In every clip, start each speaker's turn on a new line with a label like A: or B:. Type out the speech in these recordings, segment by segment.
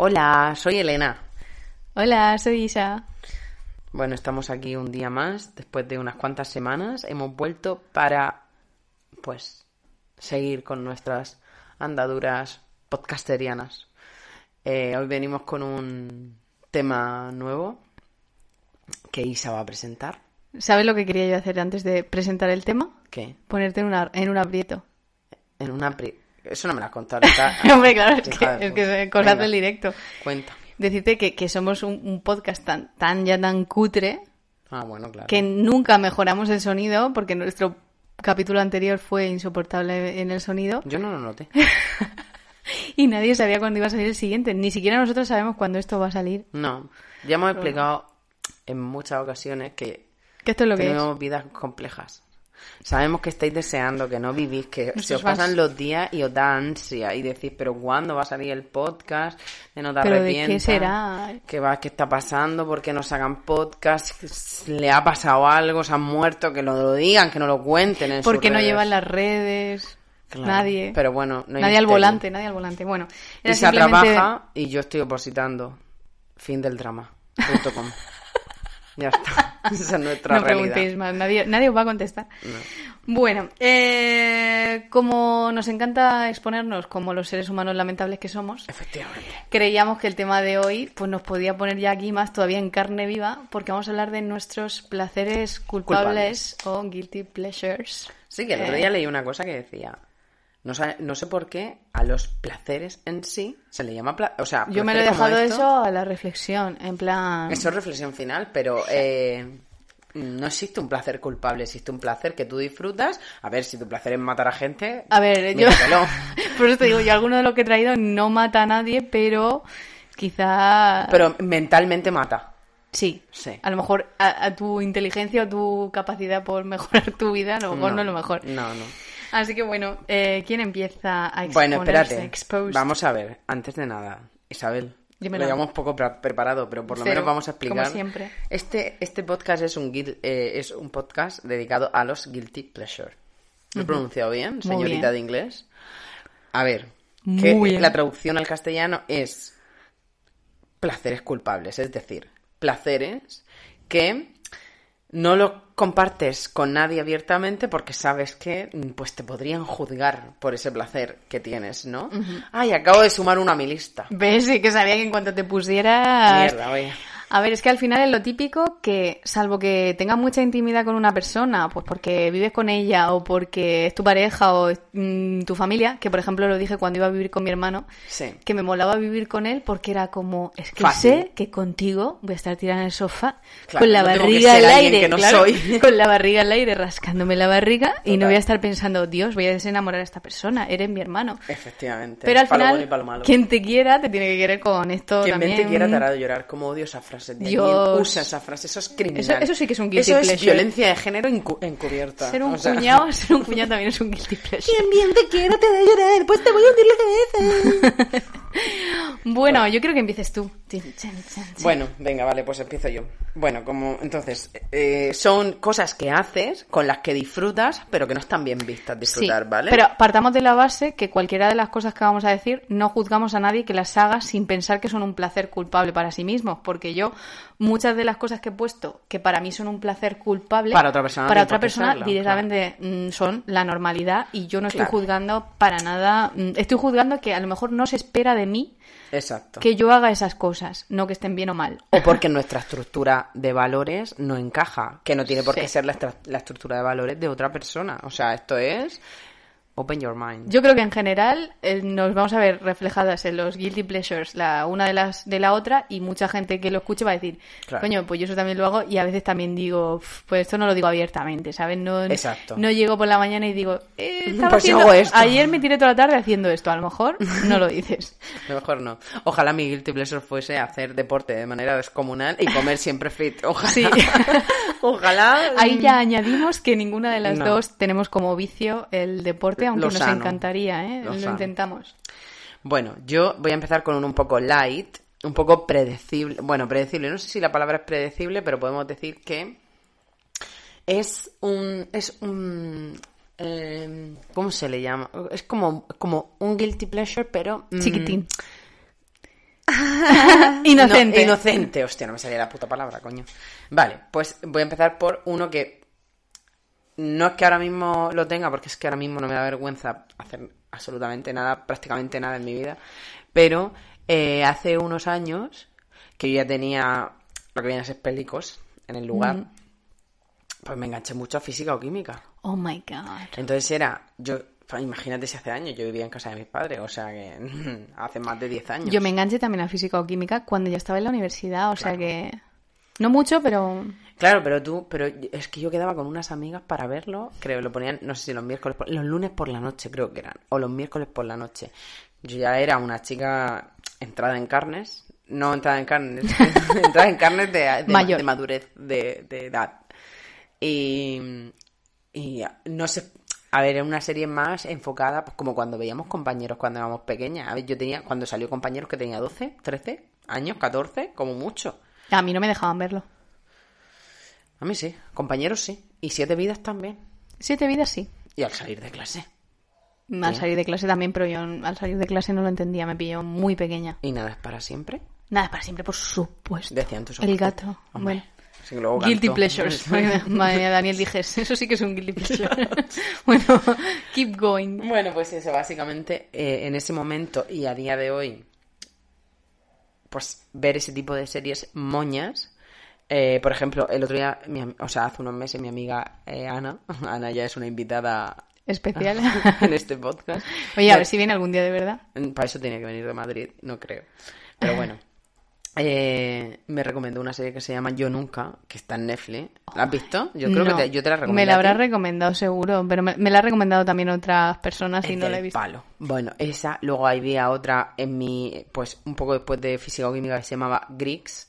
A: Hola, soy Elena.
B: Hola, soy Isa.
A: Bueno, estamos aquí un día más, después de unas cuantas semanas. Hemos vuelto para, pues, seguir con nuestras andaduras podcasterianas. Eh, hoy venimos con un tema nuevo que Isa va a presentar.
B: ¿Sabes lo que quería yo hacer antes de presentar el tema?
A: ¿Qué?
B: Ponerte en, una, en un aprieto.
A: En una... pri- Eso no me lo has contado.
B: Hombre, claro, es que, es que cosas
A: Venga,
B: del directo.
A: Cuéntame.
B: Decirte que, que somos un, un podcast tan, tan ya tan cutre
A: Ah, bueno, claro.
B: que nunca mejoramos el sonido porque nuestro capítulo anterior fue insoportable en el sonido
A: Yo no lo noté.
B: y nadie sabía cuándo iba a salir el siguiente. Ni siquiera nosotros sabemos cuándo esto va a salir.
A: No. Ya hemos explicado en muchas ocasiones que
B: Que esto es lo que es.
A: tenemos vidas complejas. Sabemos que estáis deseando, que no vivís, que se os pasan los días y os da ansia y decís, pero ¿cuándo va a salir el podcast? De no te
B: Pero ¿de qué será?
A: ¿Qué va? ¿Qué está pasando? ¿Por qué no sacan podcast? ¿Le ha pasado algo? ¿Se han muerto? Que lo digan, que no lo cuenten en
B: ¿Por qué no llevan las redes?
A: Claro.
B: Nadie.
A: Pero bueno, no hay
B: nadie al volante, nadie al volante. Bueno, era
A: Isa
B: simplemente-
A: trabaja y yo estoy opositando. Fin del drama. ya está. Esa es nuestra
B: no
A: realidad.
B: preguntéis más, nadie, nadie os va a contestar. Bueno, eh, como nos encanta exponernos como los seres humanos lamentables que somos,
A: Efectivamente.
B: creíamos que el tema de hoy pues nos podía poner ya aquí más todavía en carne viva, porque vamos a hablar de nuestros placeres culpables, o guilty pleasures.
A: Sí, que el otro
B: Eh,
A: día leí una cosa que decía. No, sa- no sé por qué a los placeres en sí se le llama. pla- o sea,
B: Yo me lo he dejado eso a la reflexión, en plan...
A: Eso es reflexión final, pero eh, no existe un placer culpable, existe un placer que tú disfrutas. A ver, si tu placer es matar a gente.
B: A ver, yo... Por eso te digo, yo alguno de los que he traído no mata a nadie, pero quizá...
A: Pero mentalmente mata.
B: Sí.
A: Sí.
B: A lo mejor a, a tu inteligencia o tu capacidad por mejorar tu vida, a lo mejor no, es lo mejor.
A: No, no.
B: Así que bueno, eh, ¿quién empieza a exponerse?
A: Bueno, espérate.
B: Exposed?
A: Vamos a ver, antes de nada, Isabel.
B: Dímelo.
A: Lo llevamos poco pre- preparado, pero por lo
B: Cero,
A: menos vamos a explicar.
B: como siempre.
A: Este, este podcast es un, eh, es un podcast dedicado a los guilty pleasure. ¿Lo he pronunciado bien, señorita
B: bien.
A: de inglés? A ver, que la traducción al castellano es placeres culpables, es decir, placeres que no lo compartes con nadie abiertamente porque sabes que mm, pues te podrían juzgar por ese placer que tienes, ¿no? Ay, acabo de sumar una a mi lista.
B: ¿Ves? Sí que sabía que en cuanto te pusieras...
A: Mierda, oye.
B: A ver, es que al final es lo típico que, salvo que tengas mucha intimidad con una persona, pues porque vives con ella o porque es tu pareja o es, mm, tu familia, que por ejemplo lo dije cuando iba a vivir con mi hermano,
A: Sí.
B: que me molaba vivir con él porque era como, es que
A: Fácil.
B: sé que contigo voy a estar tirada en el sofá
A: Claro,
B: con la
A: no
B: barriga al aire,
A: que no
B: claro,
A: soy.
B: con la barriga al aire rascándome la barriga y no
A: Total.
B: voy a estar pensando, Dios, voy a desenamorar a esta persona, eres mi hermano.
A: Efectivamente.
B: Pero al
A: Palo
B: final,
A: bueno y palo malo.
B: quien te quiera te tiene que querer con esto
A: Quien
B: también.
A: mente quiera te hará llorar. Como odio esa frase. De
B: Dios.
A: usa esa frase. Eso es criminal.
B: Eso- eso sí que es un guilty
A: Eso es
B: pleasure.
A: violencia de género encu- encubierta.
B: Ser un
A: O sea,
B: cuñado, ser un cuñado también es un guilty pleasure.
A: Quien bien te quiera te da llorar. Pues te voy a hundir la cabeza.
B: Bueno, yo creo que empieces tú.
A: Bueno, venga, vale, pues empiezo yo. Bueno, como entonces, eh, son cosas que haces con las que disfrutas, pero que no están bien vistas disfrutar,
B: Sí,
A: ¿vale?
B: Pero partamos de la base que cualquiera de las cosas que vamos a decir no juzgamos a nadie que las haga sin pensar que son un placer culpable para sí mismos, porque yo muchas de las cosas que he puesto que para mí son un placer culpable
A: Para otra persona
B: para otra persona directamente mm, son la normalidad y yo no estoy
A: Claro.
B: juzgando para nada, mm, estoy juzgando que a lo mejor no se espera de mí
A: Exacto.
B: que yo haga esas cosas, no que estén bien o mal.
A: O porque nuestra estructura de valores no encaja, que no tiene por
B: Sí.
A: qué ser la, la estructura de valores de otra persona. O sea, esto es open your mind.
B: Yo creo que en general eh, nos vamos a ver reflejadas en los guilty pleasures la una de las de la otra y mucha gente que lo escuche va a decir,
A: Claro.
B: coño, pues yo eso también lo hago y a veces también digo, "Uf, pues esto no lo digo abiertamente, ¿sabes? No,
A: Exacto.
B: no llego por la mañana y digo, eh, estaba
A: Pues
B: haciendo-
A: hago esto.
B: ayer me tiré toda la tarde haciendo esto, a lo mejor no lo dices.
A: A lo mejor no. Ojalá mi guilty pleasure fuese hacer deporte de manera descomunal y comer siempre fit. Ojalá.
B: Sí.
A: Ojalá.
B: Ahí ya añadimos que ninguna de las
A: No.
B: dos tenemos como vicio el deporte, aunque
A: Lo
B: nos
A: sano.
B: encantaría, ¿eh?
A: Lo
B: intentamos.
A: Bueno, yo voy a empezar con un un poco light, un poco predecible. Bueno, predecible, no sé si la palabra es predecible, pero podemos decir que es un. Es un. eh, ¿Cómo se le llama? Es como, como un guilty pleasure, pero. mm,
B: Chiquitín. Inocente.
A: No, inocente. Hostia, no me salía la puta palabra, coño. Vale, pues voy a empezar por uno que no es que ahora mismo lo tenga, porque es que ahora mismo no me da vergüenza hacer absolutamente nada, prácticamente nada en mi vida, pero eh, hace unos años que yo ya tenía lo que viene a ser pelicos en el lugar,
B: Mm.
A: pues me enganché mucho a física o química.
B: Oh my god.
A: Entonces era, yo, pues, imagínate si hace años yo vivía en casa de mis padres, o sea que hace más de 10 años.
B: Yo me enganché también a física o química cuando ya estaba en la universidad, o sea que. No mucho, pero.
A: Claro, pero tú, pero es que yo quedaba con unas amigas para verlo, creo, lo ponían, no sé si los miércoles, por- los lunes por la noche creo que eran, o los miércoles por la noche. Yo ya era una chica entrada en carnes, no entrada en carnes, entrada en carnes de, de-
B: Mayor.
A: de madurez, de, de edad. Y, y no sé, a ver, era una serie más enfocada, pues como cuando veíamos compañeros cuando éramos pequeñas. A ver, yo tenía, cuando salió compañeros que tenía 12, 13 años, 14, como mucho.
B: A mí no me dejaban verlo.
A: A mí sí, compañeros sí. Y siete vidas también.
B: Siete vidas sí.
A: Y al salir de clase.
B: Al salir de clase también, pero yo al salir de clase no lo entendía, me pilló muy pequeña.
A: Y nada es para siempre.
B: Nada, es para siempre, por supuesto.
A: Decían tus
B: El gato.
A: Hombre,
B: Bueno.
A: sí luego
B: Guilty pleasures. Madre mía, Daniel dijes, eso sí que es un guilty pleasure. bueno, keep going.
A: Bueno, pues eso, básicamente, eh, en ese momento y a día de hoy, pues ver ese tipo de series moñas. eh, por ejemplo, el otro día, mi o sea, hace unos meses, mi amiga eh, Ana, Ana ya es una invitada
B: Especial.
A: en este podcast.
B: Oye, a ver si viene algún día de verdad.
A: Para eso tenía que venir de Madrid, no creo. Pero bueno. Eh, me recomendó una serie que se llama Yo Nunca, que está en Netflix. ¿La has visto? Yo creo
B: No.
A: que te, yo te la recomiendo.
B: Me la habrás recomendado seguro, pero me, me la ha recomendado también otras personas y no la he visto.
A: Palo. Bueno, esa. Luego había otra en mi. Pues un poco después de física o química que se llamaba Griggs.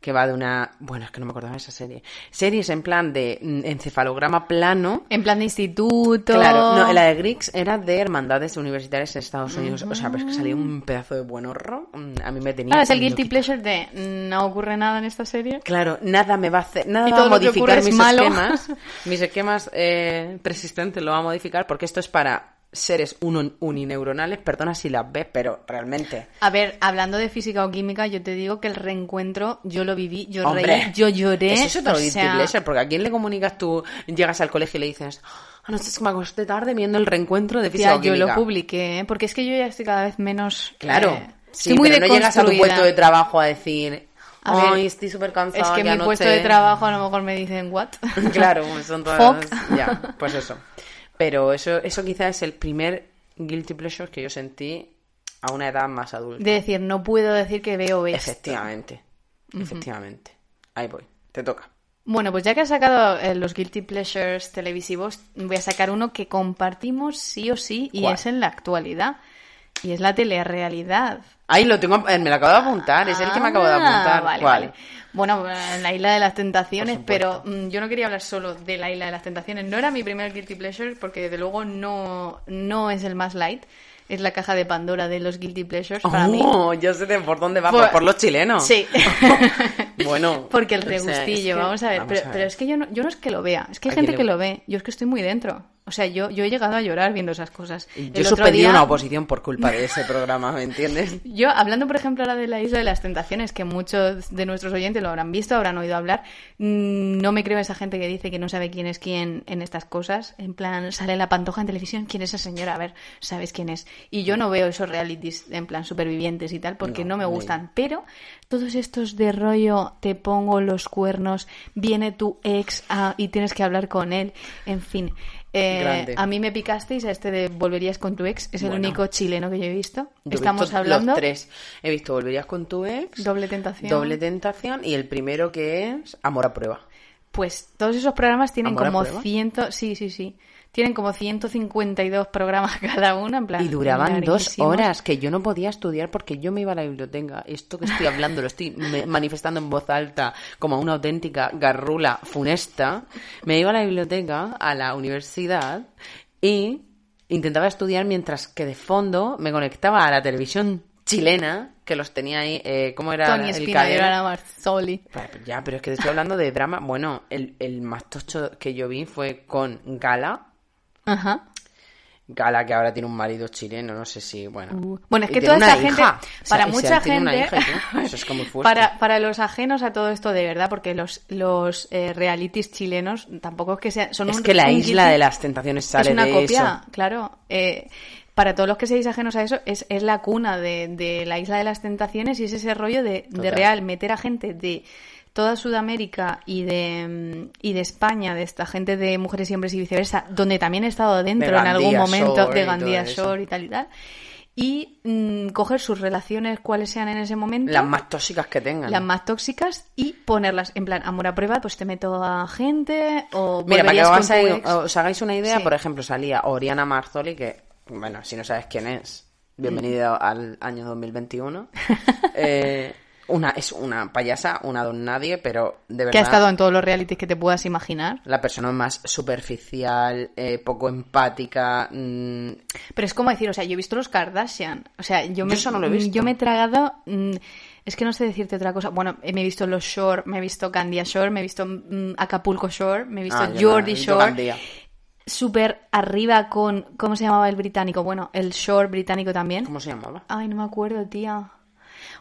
A: Que va de una. Bueno, es que no me acordaba de esa serie. Series en plan de mm, encefalograma plano.
B: En plan de instituto.
A: Claro, no, la de Griggs era de hermandades universitarias en Estados Unidos. O sea, pero es que salía un pedazo de buen horror. Mm, A mí me tenía.
B: Claro, es el guilty pleasure de no ocurre nada en esta serie.
A: Claro, nada me va a hacer, nada
B: Y
A: va a modificar mis
B: malo.
A: esquemas. Mis esquemas eh, persistentes lo va a modificar porque esto es para seres uno- unineuronales. Perdona si las ves, pero realmente.
B: A ver, hablando de física o química, yo te digo que el reencuentro yo lo viví, yo
A: Hombre,
B: reí, yo lloré.
A: Eso es otro
B: o
A: guilty
B: sea,
A: porque a quién le comunicas tú, llegas al colegio y le dices, anoche es que me acosté tarde viendo el reencuentro de física o
B: yo
A: química.
B: lo publiqué, ¿eh? porque es que yo ya estoy cada vez menos...
A: Claro.
B: eh,
A: sí,
B: muy
A: pero no llegas a tu puesto de trabajo a decir,
B: A ver,
A: ay, estoy súper cansada.
B: Es que mi puesto
A: anoche-".
B: de trabajo a lo mejor me dicen, ¿what?
A: claro, son todas. Ya, pues eso. Pero eso, eso quizás es el primer guilty pleasure que yo sentí a una edad más adulta.
B: De decir, no puedo decir que veo esto.
A: Efectivamente. Efectivamente. Ahí voy. Te toca.
B: Bueno, pues ya que has sacado eh, los guilty pleasures televisivos, voy a sacar uno que compartimos sí o sí y
A: ¿Cuál?
B: es en la actualidad. Y es la telerealidad.
A: Ahí lo tengo, eh, me lo acabo de apuntar, es el que me acabo de
B: Ah,
A: apuntar.
B: Vale,
A: ¿Cuál?
B: vale. Bueno, en la isla de las tentaciones, pero mm, yo no quería hablar solo de la isla de las tentaciones. No era mi primer guilty pleasure, porque desde luego no, no es el más light. Es la caja de Pandora de los guilty pleasures para mí.
A: Oh, yo sé de por dónde va,
B: Por-
A: por, los chilenos.
B: Sí.
A: Bueno.
B: Porque el
A: o sea, es
B: regustillo,
A: que-
B: vamos a ver.
A: vamos
B: pero,
A: a ver.
B: pero es que yo no, yo no es que lo vea, es que hay
A: ¿A quién
B: gente
A: le-
B: que lo ve. Yo es que estoy muy dentro. O sea, yo, yo he llegado a llorar viendo esas cosas.
A: Yo
B: El
A: suspendido
B: día-
A: una oposición por culpa de ese programa, ¿me entiendes?
B: Yo, hablando, por ejemplo, ahora de la Isla de las Tentaciones, que muchos de nuestros oyentes lo habrán visto, habrán oído hablar, mm, no me creo esa gente que dice que no sabe quién es quién en estas cosas. En plan, sale la pantoja en televisión, ¿quién es esa señora? A ver, ¿sabes quién es? Y yo no veo esos realities en plan supervivientes y tal, porque
A: No,
B: no, me gustan. Pero todos estos de rollo, te pongo los cuernos, viene tu ex ah, y tienes que hablar con él, en fin. Eh, a mí me picasteis a este de Volverías con tu ex, es el
A: Bueno.
B: único chileno que yo he visto.
A: Yo he
B: Estamos
A: visto
B: hablando.
A: Los tres. He visto Volverías con tu ex.
B: Doble tentación.
A: Doble tentación. Y el primero que es Amor a prueba.
B: Pues todos esos programas tienen
A: ¿Amor a
B: como ciento, sí, sí, sí. Tienen como 152 programas cada uno, en plan.
A: Y duraban dos horas, que yo no podía estudiar porque yo me iba a la biblioteca. Esto que estoy hablando lo estoy manifestando en voz alta como una auténtica garrula funesta. Me iba a la biblioteca, a la universidad, y intentaba estudiar mientras que de fondo me conectaba a la televisión chilena, que los tenía ahí, eh, ¿cómo era
B: Tony
A: el?
B: Ana Marzoli.
A: Pues Ya, pero es que estoy hablando de drama. Bueno, el, el más tocho que yo vi fue con Gala,
B: Ajá.
A: a la que ahora tiene un marido chileno, no sé si, bueno.
B: Uh, bueno, es que toda esa gente,
A: hija.
B: para
A: O sea,
B: mucha gente,
A: hija. Eso es como
B: para, para los ajenos a todo esto de verdad, porque los, los eh, realities chilenos tampoco es que sean, son
A: Es
B: un-
A: que la isla de las tentaciones sale
B: es una
A: de
B: copia,
A: eso.
B: claro. Eh, para todos los que seáis ajenos a eso, es, es la cuna de, de la isla de las tentaciones y es ese rollo de, de real meter a gente de toda Sudamérica y de, mm, y de España, de esta gente de mujeres y hombres y viceversa, donde también he estado dentro en algún momento
A: Shore
B: de Gandía. Shore y tal y tal. Y mm, coger sus relaciones, cuales sean en ese momento.
A: Las más tóxicas que tengan.
B: las más tóxicas y ponerlas en plan amor a prueba, pues te meto a gente o
A: Mira, para que os hagáis,
B: ex.
A: os hagáis una idea,
B: Sí.
A: por ejemplo, salía Oriana Marzoli, que, bueno, si no sabes quién es, bienvenido
B: Mm.
A: al año 2021. Eh, una, es una payasa, una don nadie, pero de verdad...
B: que ha estado en todos los realities que te puedas imaginar.
A: La persona más superficial, eh, poco empática. mm,
B: Pero es como decir, o sea, yo he visto los Kardashian. O sea, yo me,
A: eso no lo he visto.
B: yo me he tragado. mm, es que no sé decirte otra cosa. Bueno, me he visto los Shore, me he visto Candia Shore, me he visto mm, Acapulco Shore, me he visto
A: ah, yo
B: Jordi
A: no, yo
B: Shore.
A: Gandía.
B: Súper arriba con. ¿Cómo se llamaba el británico? Bueno, el Shore británico también.
A: ¿Cómo se llamaba?
B: Ay, no me acuerdo, tía.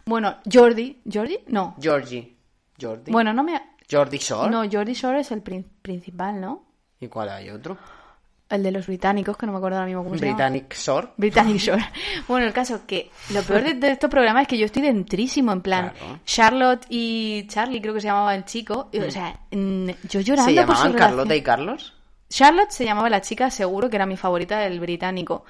B: Bueno, Jordi. ¿Jordi? No.
A: Georgie. Jordi.
B: Bueno, no me.
A: Jordi Shore.
B: No, Jordi Shore es el prin- principal, ¿no?
A: ¿Y cuál hay otro?
B: El de los británicos, que no me acuerdo ahora mismo cómo se llama.
A: Britannic Shore.
B: Britannic Shore. Bueno, el caso que lo peor de, de estos programas es que yo estoy dentrísimo, en plan,
A: Claro.
B: Charlotte y Charlie, creo que se llamaba el chico, y, o sea, mm, yo llorando
A: ¿Se
B: por su
A: llamaban Carlota
B: relación.
A: y Carlos?
B: Charlotte se llamaba la chica, seguro que era mi favorita del británico.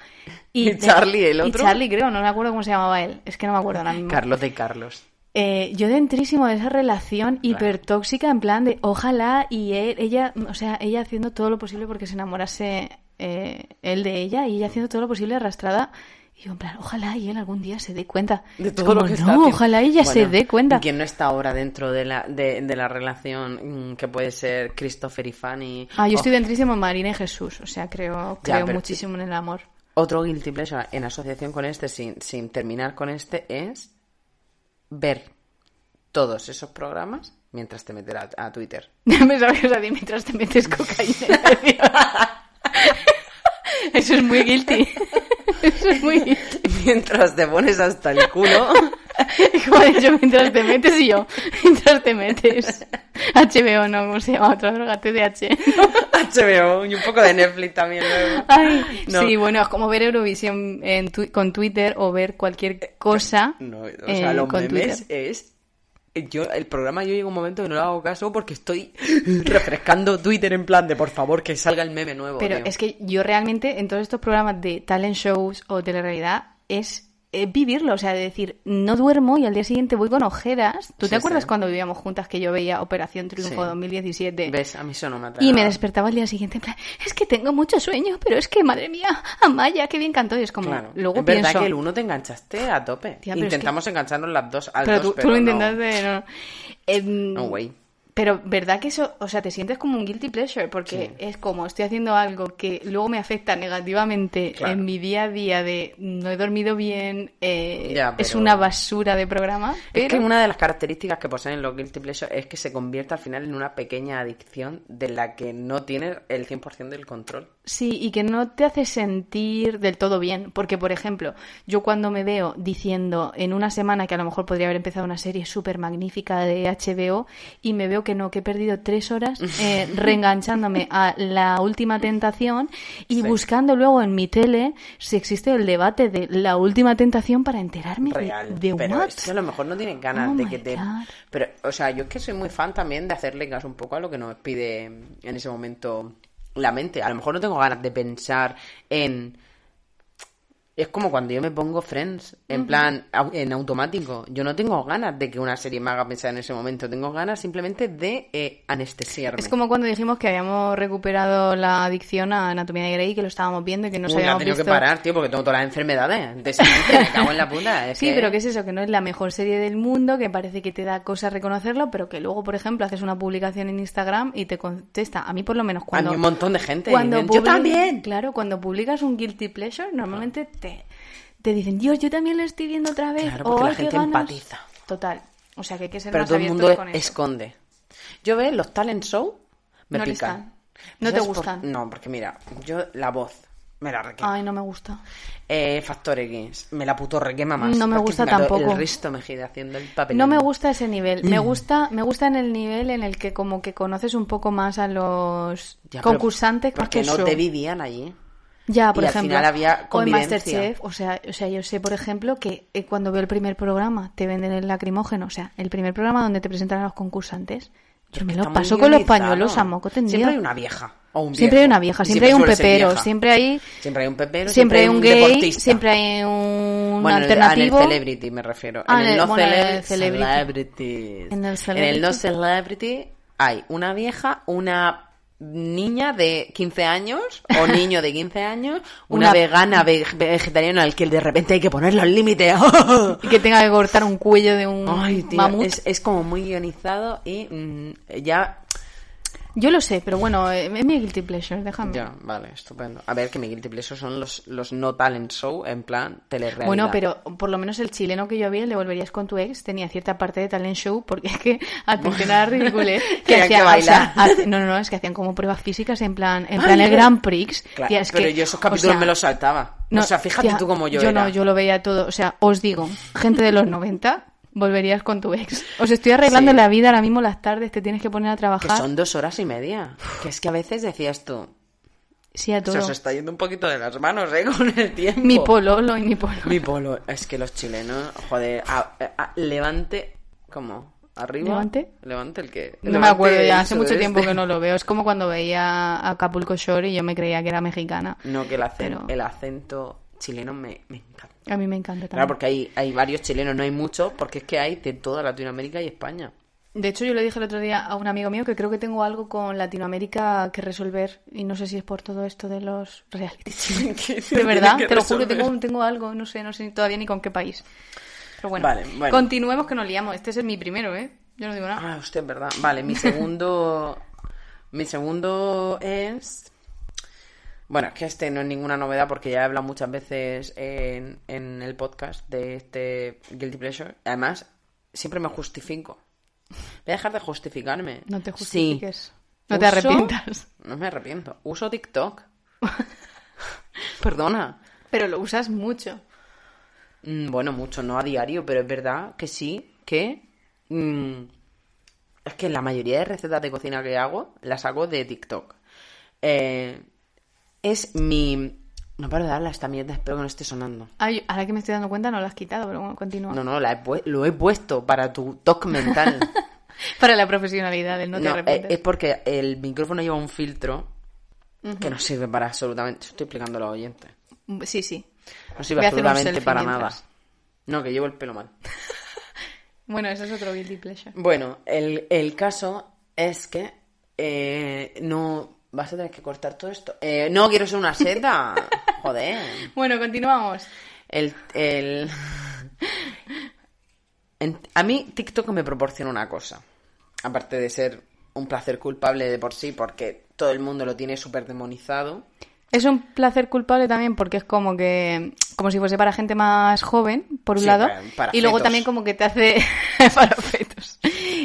A: ¿Y Charlie, el otro?
B: Y Charlie, creo, no me acuerdo cómo se llamaba él. Es que no me acuerdo ahora mismo.
A: Carlota y Carlos.
B: Eh, yo dentrísimo de esa relación hipertóxica, en plan de ojalá y él, ella, o sea, ella haciendo todo lo posible porque se enamorase eh, él de ella y ella haciendo todo lo posible arrastrada. Y yo en plan, ojalá y él algún día se dé cuenta.
A: De todo lo que
B: no,
A: está haciendo.
B: ojalá ella se
A: Bueno,
B: dé cuenta.
A: ¿Quién no está ahora dentro de la, de, de la relación mm, que puede ser Christopher y Fanny?
B: Ah, yo estoy dentrísimo en Marina y Jesús, o sea, creo,
A: Ya,
B: creo
A: pero-
B: muchísimo en el amor.
A: Otro guilty pleasure en asociación con este, sin, sin terminar con este, es ver todos esos programas mientras te metes a, a Twitter.
B: Me sabes a ti mientras te metes cocaína. Eso es muy guilty. Eso es muy guilty.
A: Mientras te pones hasta el culo.
B: He dicho, mientras te metes y yo, mientras te metes. HBO, no, ¿cómo se llama? Otra droga, TDH.
A: HBO y un poco de Netflix también luego.
B: Ay,
A: No.
B: sí, bueno, es como ver Eurovisión en tu- con Twitter o ver cualquier cosa
A: No, o sea,
B: eh,
A: los memes
B: Twitter.
A: es... Yo, el programa yo llega un momento que no le hago caso porque estoy refrescando Twitter en plan de por favor que salga el meme nuevo.
B: Pero
A: tío.
B: es que yo realmente en todos estos programas de talent shows o telerrealidad es eh, vivirlo, o sea, de decir, no duermo y al día siguiente voy con ojeras. ¿Tú
A: Sí,
B: te acuerdas
A: sí.
B: cuando vivíamos juntas que yo veía Operación Triunfo
A: Sí.
B: 2017?
A: ¿Ves? A mí eso no me.
B: Y me despertaba al día siguiente en plan, es que tengo mucho sueño, pero es que, madre mía, Amaya, qué bien cantó. Y es como,
A: Claro.
B: luego
A: es
B: pienso...
A: verdad que el uno te enganchaste a tope.
B: Tía, pero es
A: Intentamos engancharnos las dos al
B: pero
A: dos,
B: tú, tú lo
A: no.
B: intentaste, no. Em,
A: No, güey.
B: Pero, ¿verdad que eso, o sea, te sientes como un guilty pleasure? Porque
A: Sí.
B: es como estoy haciendo algo que luego me afecta negativamente
A: Claro.
B: en mi día a día de no he dormido bien, eh,
A: Ya,
B: es
A: pero-
B: una basura de programa. Pero...
A: Es que una de las características que poseen los guilty pleasure es que se convierte al final en una pequeña adicción de la que no tienes el 100% del control.
B: Sí, y que no te hace sentir del todo bien. Porque, por ejemplo, yo cuando me veo diciendo en una semana que a lo mejor podría haber empezado una serie súper magnífica de HBO y me veo que no, que he perdido tres horas eh, reenganchándome a la última tentación y
A: Sí.
B: buscando luego en mi tele si existe el debate de la última tentación para enterarme de-
A: Real.
B: de,
A: pero
B: what.
A: es que a lo mejor no tienes ganas
B: Oh
A: de que te...
B: God.
A: Pero, o sea, yo es que soy muy fan también de hacerle caso un poco a lo que nos pide en ese momento la mente. A lo mejor no tengo ganas de pensar en... Es como cuando yo me pongo Friends, en plan, en automático. Yo no tengo ganas de que una serie me haga pensar en ese momento. Tengo ganas simplemente de eh, anestesiarme.
B: Es como cuando dijimos que habíamos recuperado la adicción a Anatomía de Grey, que lo estábamos viendo y que habíamos
A: tenido
B: visto...
A: que parar, tío, porque tengo todas las enfermedades. De siempre, me cago en la puta. Es
B: Sí,
A: que-
B: pero ¿qué es eso? Que no es la mejor serie del mundo, que parece que te da cosa reconocerlo, pero que luego, por ejemplo, haces una publicación en Instagram y te contesta. A mí, por lo menos, cuando.
A: A mí un montón de gente.
B: Cuando
A: yo también.
B: Claro, cuando publicas un Guilty Pleasure, normalmente te, te dicen, Dios, yo también lo estoy viendo otra vez.
A: Claro, porque la
B: "Ay, qué
A: gente
B: ganas".
A: empatiza.
B: Total. O sea, que hay que ser
A: Pero
B: más
A: todo el mundo
B: con eso.
A: esconde. Yo veo los talent show, me
B: No
A: pican.
B: No te
A: ¿Sabes por-
B: gustan.
A: No, porque mira, yo la voz. Me la requema.
B: Ay, no me gusta.
A: Eh, Factor X. Me la puto requema más.
B: No me gusta tampoco.
A: El resto me gira haciendo el papel.
B: No me gusta ese nivel.
A: Mm.
B: Me gusta, me gusta en el nivel en el que como que conoces un poco más a los
A: Ya,
B: concursantes
A: Porque
B: que
A: no te vivían allí.
B: Ya, por
A: y al
B: ejemplo.
A: final había
B: o en. Masterchef, o sea, o sea, yo sé, por ejemplo, que eh, cuando veo el primer programa te venden el lacrimógeno, o sea, el primer programa donde te presentan a los concursantes, yo me lo paso con los pañuelos a moco tendido.
A: Siempre hay una vieja. O un
B: Siempre hay una vieja, siempre hay un pepero, siempre hay
A: Siempre hay un pepero.
B: siempre hay un gay,
A: deportista.
B: siempre hay un
A: Bueno, en el-
B: alternativo.
A: en el celebrity me refiero.
B: Ah,
A: en el no
B: bueno,
A: cele-
B: celebrity. En el
A: En
B: celebrity.
A: el no celebrity hay una vieja, una niña de 15 años o niño de 15 años, una,
B: Una-
A: vegana ve- vegetariana al que de repente hay que poner los límites.
B: Y que tenga que cortar un cuello de un
A: Ay, tío,
B: mamut.
A: es, es como muy guionizado y mm, ya
B: Yo lo sé, pero bueno, eh, es mi guilty pleasure, déjame.
A: Ya, vale, estupendo. A ver, que mi guilty pleasure son los, los no talent show, en plan telerrealidad.
B: Bueno, pero por lo menos el chileno que yo vi, el de Volverías con tu ex, tenía cierta parte de talent show, porque es que atención a la ridiculez que
A: que
B: hacían, o sea,
A: bailar.
B: hace- no, no, no, es que hacían como pruebas físicas en plan, en plan el Grand Prix.
A: Claro,
B: Tía, es
A: pero
B: que,
A: yo esos
B: o
A: capítulos
B: sea,
A: me los saltaba.
B: no,
A: o sea, fíjate
B: tía,
A: tú como yo,
B: Yo
A: era.
B: no, yo lo veía todo. O sea, os digo, gente de los 90, volverías con tu ex. Os estoy arreglando
A: Sí.
B: la vida ahora mismo las tardes, te tienes que poner a
A: Que
B: trabajar.
A: son dos horas y media. Que es que a veces decías tú,
B: Sí, a
A: se
B: todo.
A: os está yendo un poquito de las manos, ¿eh? Con el tiempo.
B: Mi pololo y mi polo.
A: Mi polo. Es que los chilenos, joder, a- a- levante, ¿cómo? ¿Arriba?
B: ¿Levante?
A: Levante el que...
B: No me acuerdo ya, hace mucho tiempo
A: este.
B: que no lo veo. Es como cuando veía a Acapulco Shore y yo me creía que era mexicana.
A: No, que el,
B: Pero-
A: el acento chileno me, me encanta.
B: A mí me encanta también.
A: Claro, porque hay, hay varios chilenos, no hay muchos, porque es que hay de toda Latinoamérica y España.
B: De hecho, yo le dije el otro día a un amigo mío que creo que tengo algo con Latinoamérica que resolver y no sé si es por todo esto de los reality. De verdad, te lo juro, tengo, tengo algo, no sé, no sé todavía ni con qué país. Pero bueno,
A: Vale, bueno.
B: continuemos que nos liamos. Este es mi primero, ¿eh? Yo no digo nada.
A: Ah, usted, verdad. Vale, mi segundo. mi segundo es. Bueno, es que este no es ninguna novedad porque ya he hablado muchas veces en, en el podcast de este Guilty Pleasure. Además, siempre me justifico. Voy a dejar de justificarme.
B: No te
A: Sí.
B: justifiques. No te
A: Uso-
B: arrepientas.
A: No me arrepiento. Uso TikTok. Perdona.
B: Pero lo usas mucho.
A: Mm, Bueno, mucho, no a diario, pero es verdad que sí, que... mm, es que la mayoría de recetas de cocina que hago las hago de TikTok. Eh, es mi... No paro de darle a esta mierda, espero que no esté sonando.
B: Ay, ahora que me estoy dando cuenta no lo has quitado, pero bueno, continúa.
A: No, no, la he lo he puesto para tu toque mental.
B: Para la profesionalidad del no te
A: No, eh,
B: arrepientes.
A: es porque el micrófono lleva un filtro que no sirve para absolutamente... Estoy explicando a los oyentes.
B: Sí, sí.
A: No sirve absolutamente para
B: mientras.
A: nada. No, que llevo el pelo mal.
B: Bueno, eso es otro guilty pleasure.
A: Bueno, el, el caso es que eh, no... Vas a tener que cortar todo esto. Eh, no, quiero ser una seta. Joder.
B: Bueno, continuamos.
A: El, el... En- a mí TikTok me proporciona una cosa. Aparte de ser un placer culpable de por sí, porque todo el mundo lo tiene súper demonizado.
B: Es un placer culpable también porque es como que como si fuese para gente más joven, por un
A: Sí,
B: lado,
A: para- para
B: y luego también como que te hace para fetos.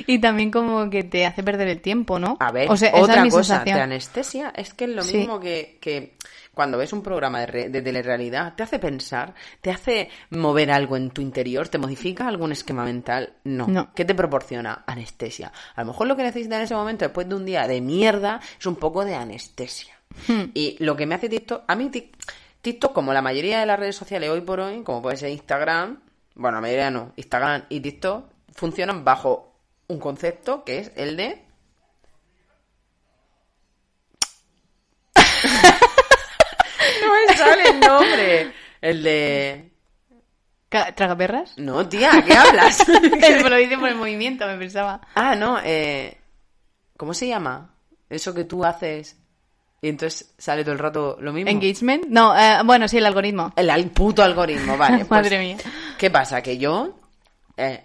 B: Y también como que te hace perder el tiempo, ¿no?
A: A ver,
B: o sea, esa
A: otra
B: es mi
A: cosa,
B: sensación.
A: te anestesia. Es que es lo
B: Sí.
A: mismo que, que cuando ves un programa de, re- de telerrealidad, te hace pensar, te hace mover algo en tu interior, te modifica algún esquema mental. No.
B: No.
A: ¿Qué te proporciona? Anestesia. A lo mejor lo que necesitas en ese momento, después de un día de mierda, es un poco de anestesia.
B: Hmm.
A: Y lo que me hace TikTok, a mí Tik- TikTok, como la mayoría de las redes sociales hoy por hoy, como puede ser Instagram, bueno, la mayoría no, Instagram y TikTok, funcionan bajo un concepto que es el de no me sale el nombre. El de.
B: ¿Tragaperras?
A: No, tía, ¿qué hablas?
B: Me lo dice por el movimiento, me pensaba.
A: ah, no, eh. ¿Cómo se llama? Eso que tú haces y entonces sale todo el rato lo mismo.
B: ¿Engagement? No, eh, bueno, sí, el algoritmo.
A: El al- puto algoritmo, vale. pues,
B: Madre mía.
A: ¿Qué pasa? Que yo. eh,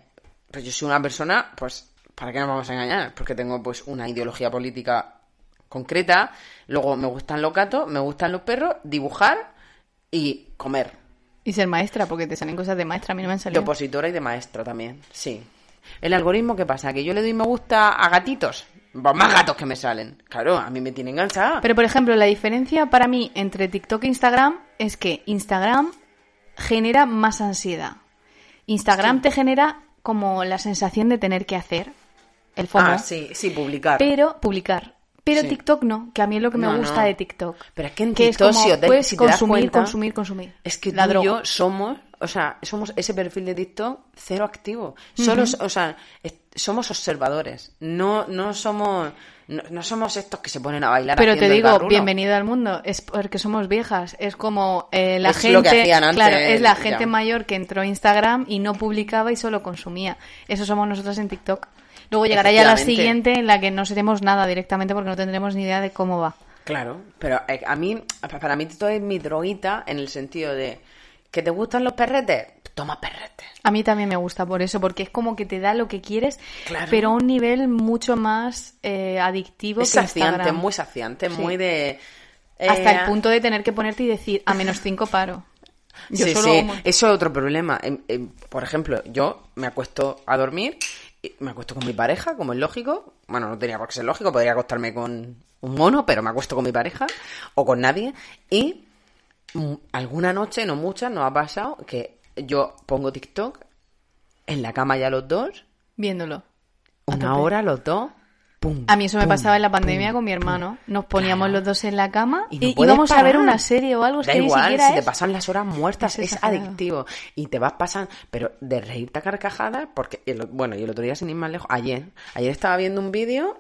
A: pues yo soy una persona, pues. ¿Para qué nos vamos a engañar? Porque tengo, pues, una ideología política concreta. Luego me gustan los gatos, me gustan los perros, dibujar y comer.
B: Y ser maestra, porque te salen cosas de maestra, a mí no me han
A: De
B: salido.
A: opositora y de maestra también, sí. El algoritmo, ¿qué pasa? Que yo le doy me gusta a gatitos, Pues más gatos que me salen. Claro, a mí me tienen enganchada.
B: Pero, por ejemplo, la diferencia para mí entre TikTok e Instagram es que Instagram genera más ansiedad. Instagram te genera como la sensación de tener que hacer el FOMO.
A: Ah, sí, sí, publicar.
B: Pero, publicar. Pero
A: Sí.
B: TikTok no, que a mí es lo que me
A: No,
B: gusta
A: no.
B: de TikTok.
A: Pero es que en
B: que
A: TikTok,
B: es como puedes
A: si te das
B: consumir,
A: cuenta,
B: consumir, consumir.
A: Es que tú
B: La
A: y
B: droga.
A: yo somos, o sea, somos ese perfil de TikTok cero activo. Solo, o sea, somos observadores. No, no somos, no, no somos estos que se ponen a bailar.
B: Pero te digo,
A: garrulo.
B: bienvenido al mundo. Es porque somos viejas. Es como eh, la
A: Es
B: gente.
A: lo que hacían antes,
B: claro, es la
A: ya.
B: gente mayor que entró a Instagram y no publicaba y solo consumía. Eso somos nosotros en TikTok. Luego llegará ya la siguiente en la que no seremos nada directamente porque no tendremos ni idea de cómo va.
A: Claro, pero eh, a mí, para mí TikTok es mi droguita en el sentido de que te gustan los perretes, toma perretes.
B: A mí también me gusta por eso, porque es como que te da lo que quieres,
A: Claro.
B: pero a un nivel mucho más eh, adictivo
A: Es
B: que
A: saciante,
B: Instagram.
A: muy saciante,
B: Sí.
A: muy de...
B: Hasta
A: eh,
B: el punto de tener que ponerte y decir, a menos cinco paro. Yo
A: sí,
B: solo
A: sí,
B: como-
A: eso es otro problema. Em, em, por ejemplo, yo me acuesto a dormir, me acuesto con mi pareja, como es lógico. Bueno, no tenía por qué ser lógico, podría acostarme con un mono, pero me acuesto con mi pareja o con nadie. Y mm, alguna noche, no muchas, nos ha pasado que yo pongo TikTok en la cama ya los dos,
B: viéndolo.
A: Una hora los dos. Pum,
B: A mí eso me pasaba en la
A: pum,
B: pandemia con mi hermano. Nos poníamos
A: Claro.
B: los dos en la cama
A: Y no
B: íbamos a ver una serie o algo.
A: Da
B: que ni
A: igual,
B: siquiera
A: si te pasan las horas muertas,
B: es
A: adictivo. Y te vas pasando, pero de reírte a carcajadas, porque, el- bueno, y el otro día, sin ir más lejos, ayer, ayer estaba viendo un vídeo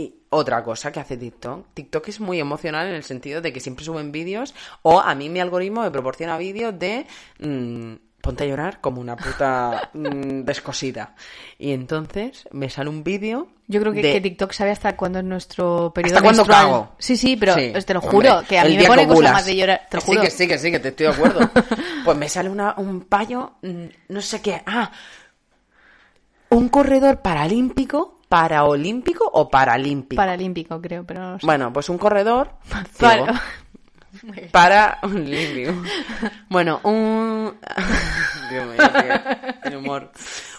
A: y otra cosa que hace TikTok. TikTok es muy emocional en el sentido de que siempre suben vídeos, o a mí mi algoritmo me proporciona vídeos de... mm, ponte a llorar como una puta mm, descosida. Y entonces me sale un vídeo.
B: Yo creo que,
A: de-
B: que TikTok sabe hasta cuándo es nuestro periodo
A: ¿Hasta cuándo cago?
B: Sí, sí, pero
A: Sí,
B: te lo
A: hombre,
B: juro, que a mí me pone
A: que
B: cosas más de llorar. Te lo juro.
A: Sí, que sí, que sí, que te estoy de acuerdo. pues me sale una- un payo, mm, no sé qué. Ah, un corredor paralímpico, paraolímpico o paralímpico.
B: Paralímpico, creo, pero no lo sé.
A: Bueno, pues un corredor
B: Para-
A: ciego, un limpio. Bueno, un Dios mío, tío, el humor.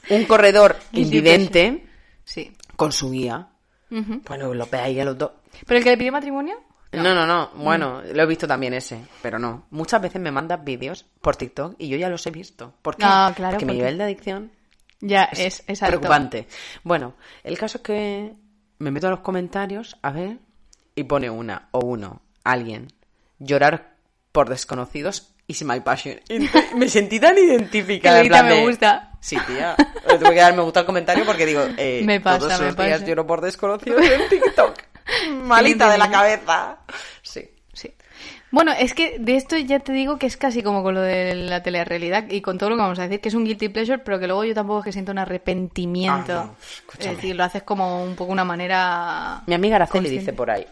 A: Un corredor invidente
B: Sí.
A: con su guía.
B: Ujú.
A: Bueno, lo a los dos.
B: ¿Pero el que le pidió matrimonio?
A: No, no, no. Bueno, lo he visto también ese, pero no. Muchas veces me mandas vídeos por TikTok y yo ya los he visto. ¿Por qué?
B: Ah, claro,
A: Porque mi
B: porque-
A: nivel de adicción
B: Ya, es, es
A: preocupante. Bueno, el caso es que me meto a los comentarios a ver y pone una o uno, alguien, llorar por desconocidos is my passion. Y me sentí tan identificada. Plan
B: me
A: de-
B: gusta.
A: Sí, tía. Le tuve que dar me gusta al comentario porque digo, eh,
B: Me pasa,
A: todos
B: me
A: los días
B: pasa.
A: lloro por desconocidos en TikTok. Malita de la cabeza. Sí.
B: Bueno, es que de esto ya te digo que es casi como con lo de la telerrealidad y con todo lo que vamos a decir, que es un guilty pleasure, pero que luego yo tampoco es que siento un arrepentimiento.
A: Ah, no,
B: es decir, lo haces como un poco una manera...
A: Mi amiga Araceli
B: consciente.
A: dice por ahí.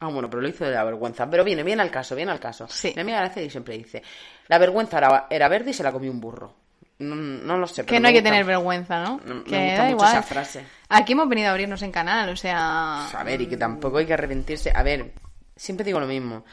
A: Ah, bueno, pero lo hizo de la vergüenza. Pero viene, viene al caso, viene al caso.
B: Sí.
A: Mi amiga Araceli siempre dice, la vergüenza era, era verde y se la comió un burro. No, no lo sé.
B: Que
A: pero
B: no
A: me
B: hay que
A: gusta.
B: tener vergüenza, ¿no?
A: No- me
B: que
A: gusta
B: da
A: mucho
B: igual.
A: esa frase.
B: Aquí hemos venido a abrirnos en canal, o sea...
A: A ver, y que tampoco hay que arrepentirse. A ver, siempre digo lo mismo.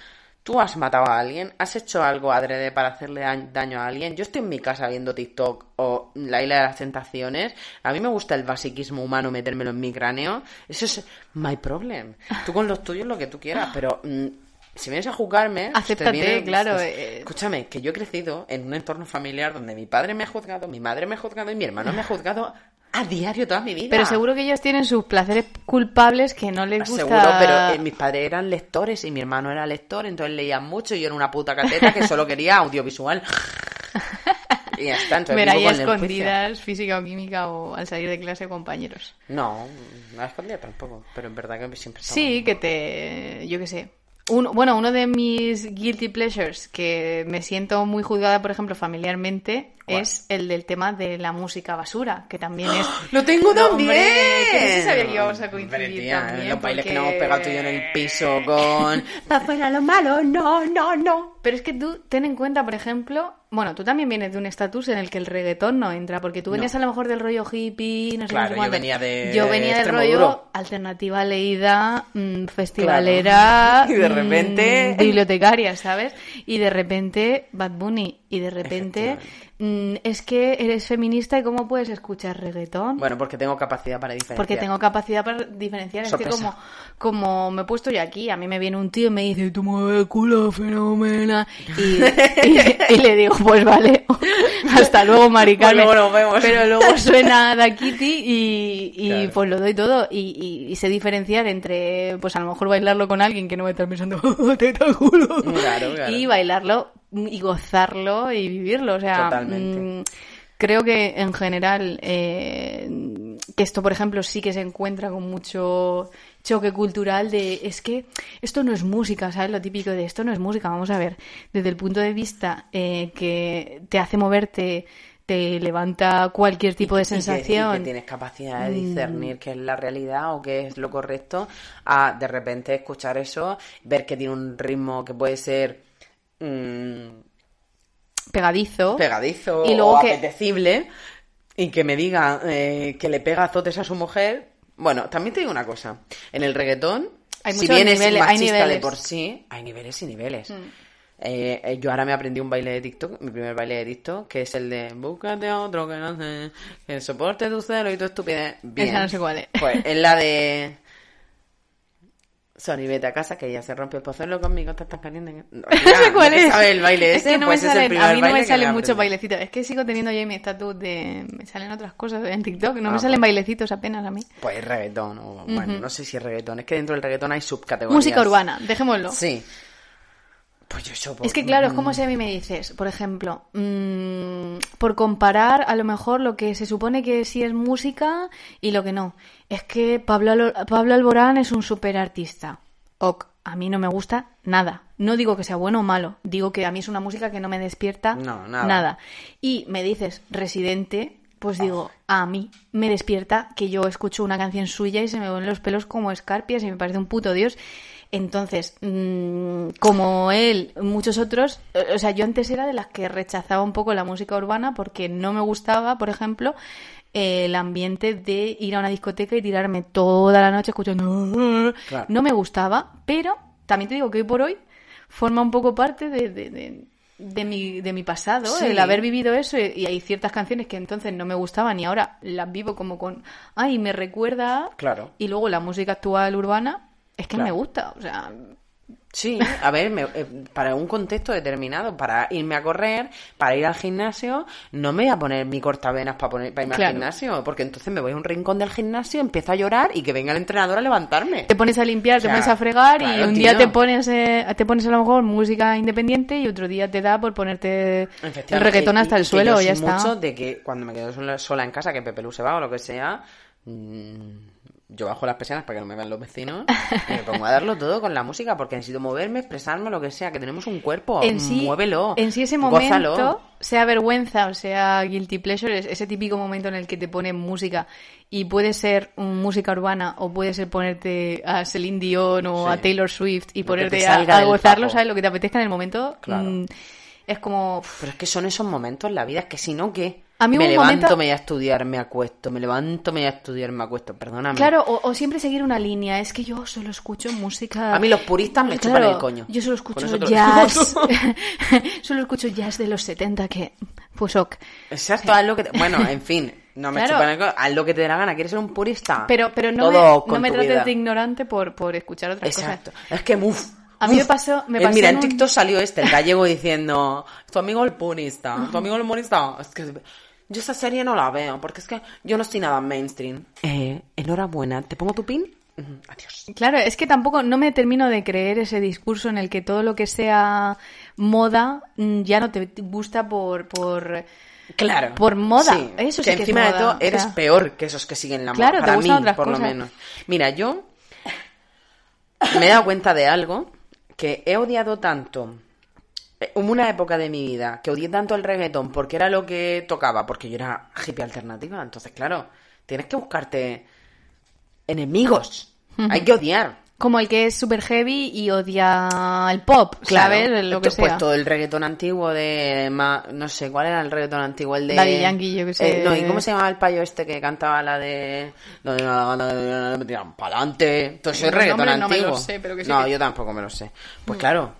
A: Tú has matado a alguien, has hecho algo adrede para hacerle da- daño a alguien. Yo estoy en mi casa viendo TikTok o La Isla de las Tentaciones. A mí me gusta el basiquismo humano, metérmelo en mi cráneo. Eso es my problem. Tú con los tuyos lo que tú quieras, pero mm, si vienes a juzgarme... te
B: Acéptate,
A: viene-
B: claro,
A: pues,
B: eh.
A: Escúchame, que yo he crecido en un entorno familiar donde mi padre me ha juzgado, mi madre me ha juzgado y mi hermano me ha juzgado a diario toda mi vida.
B: Pero seguro que ellos tienen sus placeres culpables que no les gusta...
A: Seguro, pero eh, mis padres eran lectores y mi hermano era lector, entonces leían mucho y yo era una puta cateta que solo quería audiovisual. y ya está, entonces
B: Ver ahí escondidas física o química o al salir de clase compañeros.
A: No, no a escondida tampoco, pero en verdad que siempre
B: Sí, que te... yo qué sé. Uno, bueno, uno de mis guilty pleasures que me siento muy juzgada, por ejemplo, familiarmente,
A: ¿Cuál?
B: es el del tema de la música basura, que también es...
A: ¡Lo tengo
B: No,
A: también!
B: hombre, que no se sabía que íbamos a coincidir
A: Hombre, tía,
B: también,
A: los bailes que nos hemos pegado tú y yo en el piso con... ¡Pa' fuera lo malo! ¡No, no, no!
B: Pero es que tú ten en cuenta, por ejemplo, bueno, tú también vienes de un estatus en el que el reggaetón no entra, porque tú venías
A: No.
B: a lo mejor del rollo hippie, no sé
A: Claro, yo venía de
B: Yo venía del rollo alternativa leída, mm, festivalera,
A: Y de
B: mm,
A: repente-
B: bibliotecaria, ¿sabes? Y de repente Bad Bunny Y de repente, mm, es que eres feminista y cómo puedes escuchar reggaetón.
A: Bueno, porque tengo capacidad para diferenciar.
B: Porque tengo capacidad para diferenciar. Es que como, como me he puesto yo aquí, a mí me viene un tío y me dice, tú mueves el culo fenómena. Y, y- y le digo, pues vale, hasta luego, Mari
A: Pues
B: Carmen.
A: luego nos vemos.
B: Pero luego suena Da Kitty y, y
A: Claro.
B: pues lo doy todo. Y, y- y sé diferenciar entre, pues a lo mejor bailarlo con alguien que no va a estar pensando, "Oh, teta culo.
A: Claro, claro.
B: Y bailarlo y gozarlo y vivirlo. O sea,
A: Totalmente.
B: mm, creo que en general eh, que esto, por ejemplo, sí que se encuentra con mucho choque cultural de es que esto no es música, ¿sabes? Lo típico de esto no es música. Vamos a ver, desde el punto de vista eh, que te hace moverte, te levanta cualquier tipo de
A: Y que- y que
B: sensación. Mm.
A: tienes capacidad de discernir qué es la realidad o qué es lo correcto, a de repente escuchar eso, ver que tiene un ritmo que puede ser mm,
B: pegadizo.
A: pegadizo
B: Y luego
A: o
B: que-
A: apetecible y que me diga eh, que le pega azotes a su mujer. Bueno, también te digo una cosa. En el reggaetón,
B: Hay
A: si bien es
B: niveles, hay
A: machista de.
B: Mm.
A: por sí, hay niveles y niveles. Eh, eh, yo ahora me aprendí un baile de TikTok, mi primer baile de TikTok, que es el de búscate a otro que no sé, que soporte tu celo y tu estupidez. Bien.
B: Esa no sé cuál es.
A: Pues es la de Sony, vete a casa que ya se rompe el pozuelo conmigo, te estás caliente. que- No,
B: sé cuál
A: ¿no te
B: es.
A: sabes el baile
B: es
A: ese?
B: que no
A: Pues
B: me salen, a mí no me salen muchos bailecitos. Es que sigo teniendo yo mi estatus de... Me salen otras cosas en TikTok. No
A: Ah,
B: me salen
A: pues.
B: bailecitos apenas a mí.
A: Pues reggaetón, o bueno, no sé si es reggaetón, es que dentro del reggaetón hay subcategorías.
B: Música urbana, dejémoslo.
A: Sí. Pues yo
B: Es que claro, es como si a mí me dices, por ejemplo, mm, por comparar a lo mejor lo que se supone que sí es música y lo que no. Es que Pablo, Alo- Pablo Alborán es un super artista. Ok, a mí no me gusta nada. No digo que sea bueno o malo, digo que a mí es una música que no me despierta
A: No, nada.
B: Y me dices residente, pues digo, a mí me despierta que yo escucho una canción suya y se me ven los pelos como escarpias y me parece un puto dios. Entonces, mm, como él, muchos otros, eh, o sea, yo antes era de las que rechazaba un poco la música urbana porque no me gustaba, por ejemplo, eh, el ambiente de ir a una discoteca y tirarme toda la noche escuchando.
A: Claro.
B: No me gustaba, pero también te digo que hoy por hoy forma un poco parte de, de, de- de mi, de mi pasado,
A: Sí.
B: el haber vivido eso y, y hay ciertas canciones que entonces no me gustaban y ahora las vivo como con, ay, me recuerda. a-".
A: Claro.
B: Y luego la música actual urbana es que
A: Claro.
B: me gusta, o sea,
A: Sí, a ver, me- eh, para un contexto determinado, para irme a correr, para ir al gimnasio, no me voy a poner mi cortavenas para, poner, para irme
B: Claro.
A: al gimnasio, porque entonces me voy a un rincón del gimnasio, empiezo a llorar y que venga el entrenador a levantarme.
B: te pones a limpiar,
A: O sea,
B: te pones a fregar y un día te pones eh, te pones a lo mejor música independiente y otro día te da por ponerte el reggaetón hasta el
A: que
B: suelo,
A: yo
B: ya
A: soy
B: está.
A: mucho de que cuando me quedo sola, sola en casa, que Pepe Lu se va o lo que sea, mm, yo bajo las persianas para que no me vean los vecinos y me pongo a darlo todo con la música porque necesito moverme, expresarme, lo que sea, que tenemos un cuerpo,
B: en sí,
A: muévelo,
B: en sí ese
A: gózalo.
B: momento, sea vergüenza o sea guilty pleasure, es ese típico momento en el que te ponen música y puede ser un música urbana o puede ser ponerte a Celine Dion o
A: Sí.
B: a Taylor Swift y
A: Lo
B: ponerte
A: te
B: a, a gozarlo. ¿sabes? Lo que te apetezca en el momento.
A: Claro.
B: mm, es como...
A: Pero es que son esos momentos en la vida, es que si no, ¿qué?
B: A mí
A: me
B: un
A: levanto,
B: momento-
A: me voy a estudiar, me acuesto, me levanto, me voy a estudiar, me acuesto, perdóname.
B: Claro, o, o siempre seguir una línea. Es que yo solo escucho música.
A: A mí los puristas me chupan el coño.
B: Yo solo escucho jazz. solo escucho jazz de los 70 que. Pues ok.
A: Exacto, haz lo que te... Bueno, en fin, no me
B: Claro.
A: chupan el coño, haz lo que te dé la gana, ¿quieres ser un purista?
B: Pero, pero no
A: Todo
B: me, no trates
A: vida.
B: de ignorante por, por escuchar otras
A: Exacto.
B: cosas.
A: Es que muf.
B: A mí me pasó- me pasó
A: Mira,
B: en
A: TikTok salió este, el gallego diciendo, tu amigo el purista, tu amigo el humorista. Es que yo esa serie no la veo, porque es que yo no estoy nada mainstream. Eh, enhorabuena, ¿te pongo tu pin? Adiós.
B: Claro, es que tampoco no me termino de creer ese discurso en el que todo lo que sea moda mm, ya no te gusta por. por
A: Claro.
B: Por moda.
A: Sí,
B: Eso
A: que
B: sí que es
A: encima de
B: moda,
A: todo
B: o
A: eres
B: sea.
A: peor que esos que siguen la moda.
B: Claro,
A: Para mí,
B: otras
A: por lo menos. Mira, yo me he dado cuenta de algo que he odiado tanto. Eh, Hubo una época de mi vida que odié tanto el reggaetón porque era lo que tocaba, porque yo era hippie alternativa. Entonces, claro, tienes que buscarte enemigos. Hay que odiar.
B: Como el que es super heavy y odia el pop,
A: Claro.
B: ¿sabes? Lo que
A: Pues
B: sea.
A: todo el reggaetón antiguo de... no sé, ¿cuál era el reggaetón antiguo? El de...
B: Daddy Yankee, yo qué sé.
A: Eh, no, ¿y cómo se llamaba el payo este que cantaba la de... Donde me tiran pa'lante? Todo eso es
B: Los
A: reggaetón
B: nombres no me
A: antiguo.
B: los sé, pero que sí
A: No,
B: que-
A: yo tampoco me lo sé. Pues claro,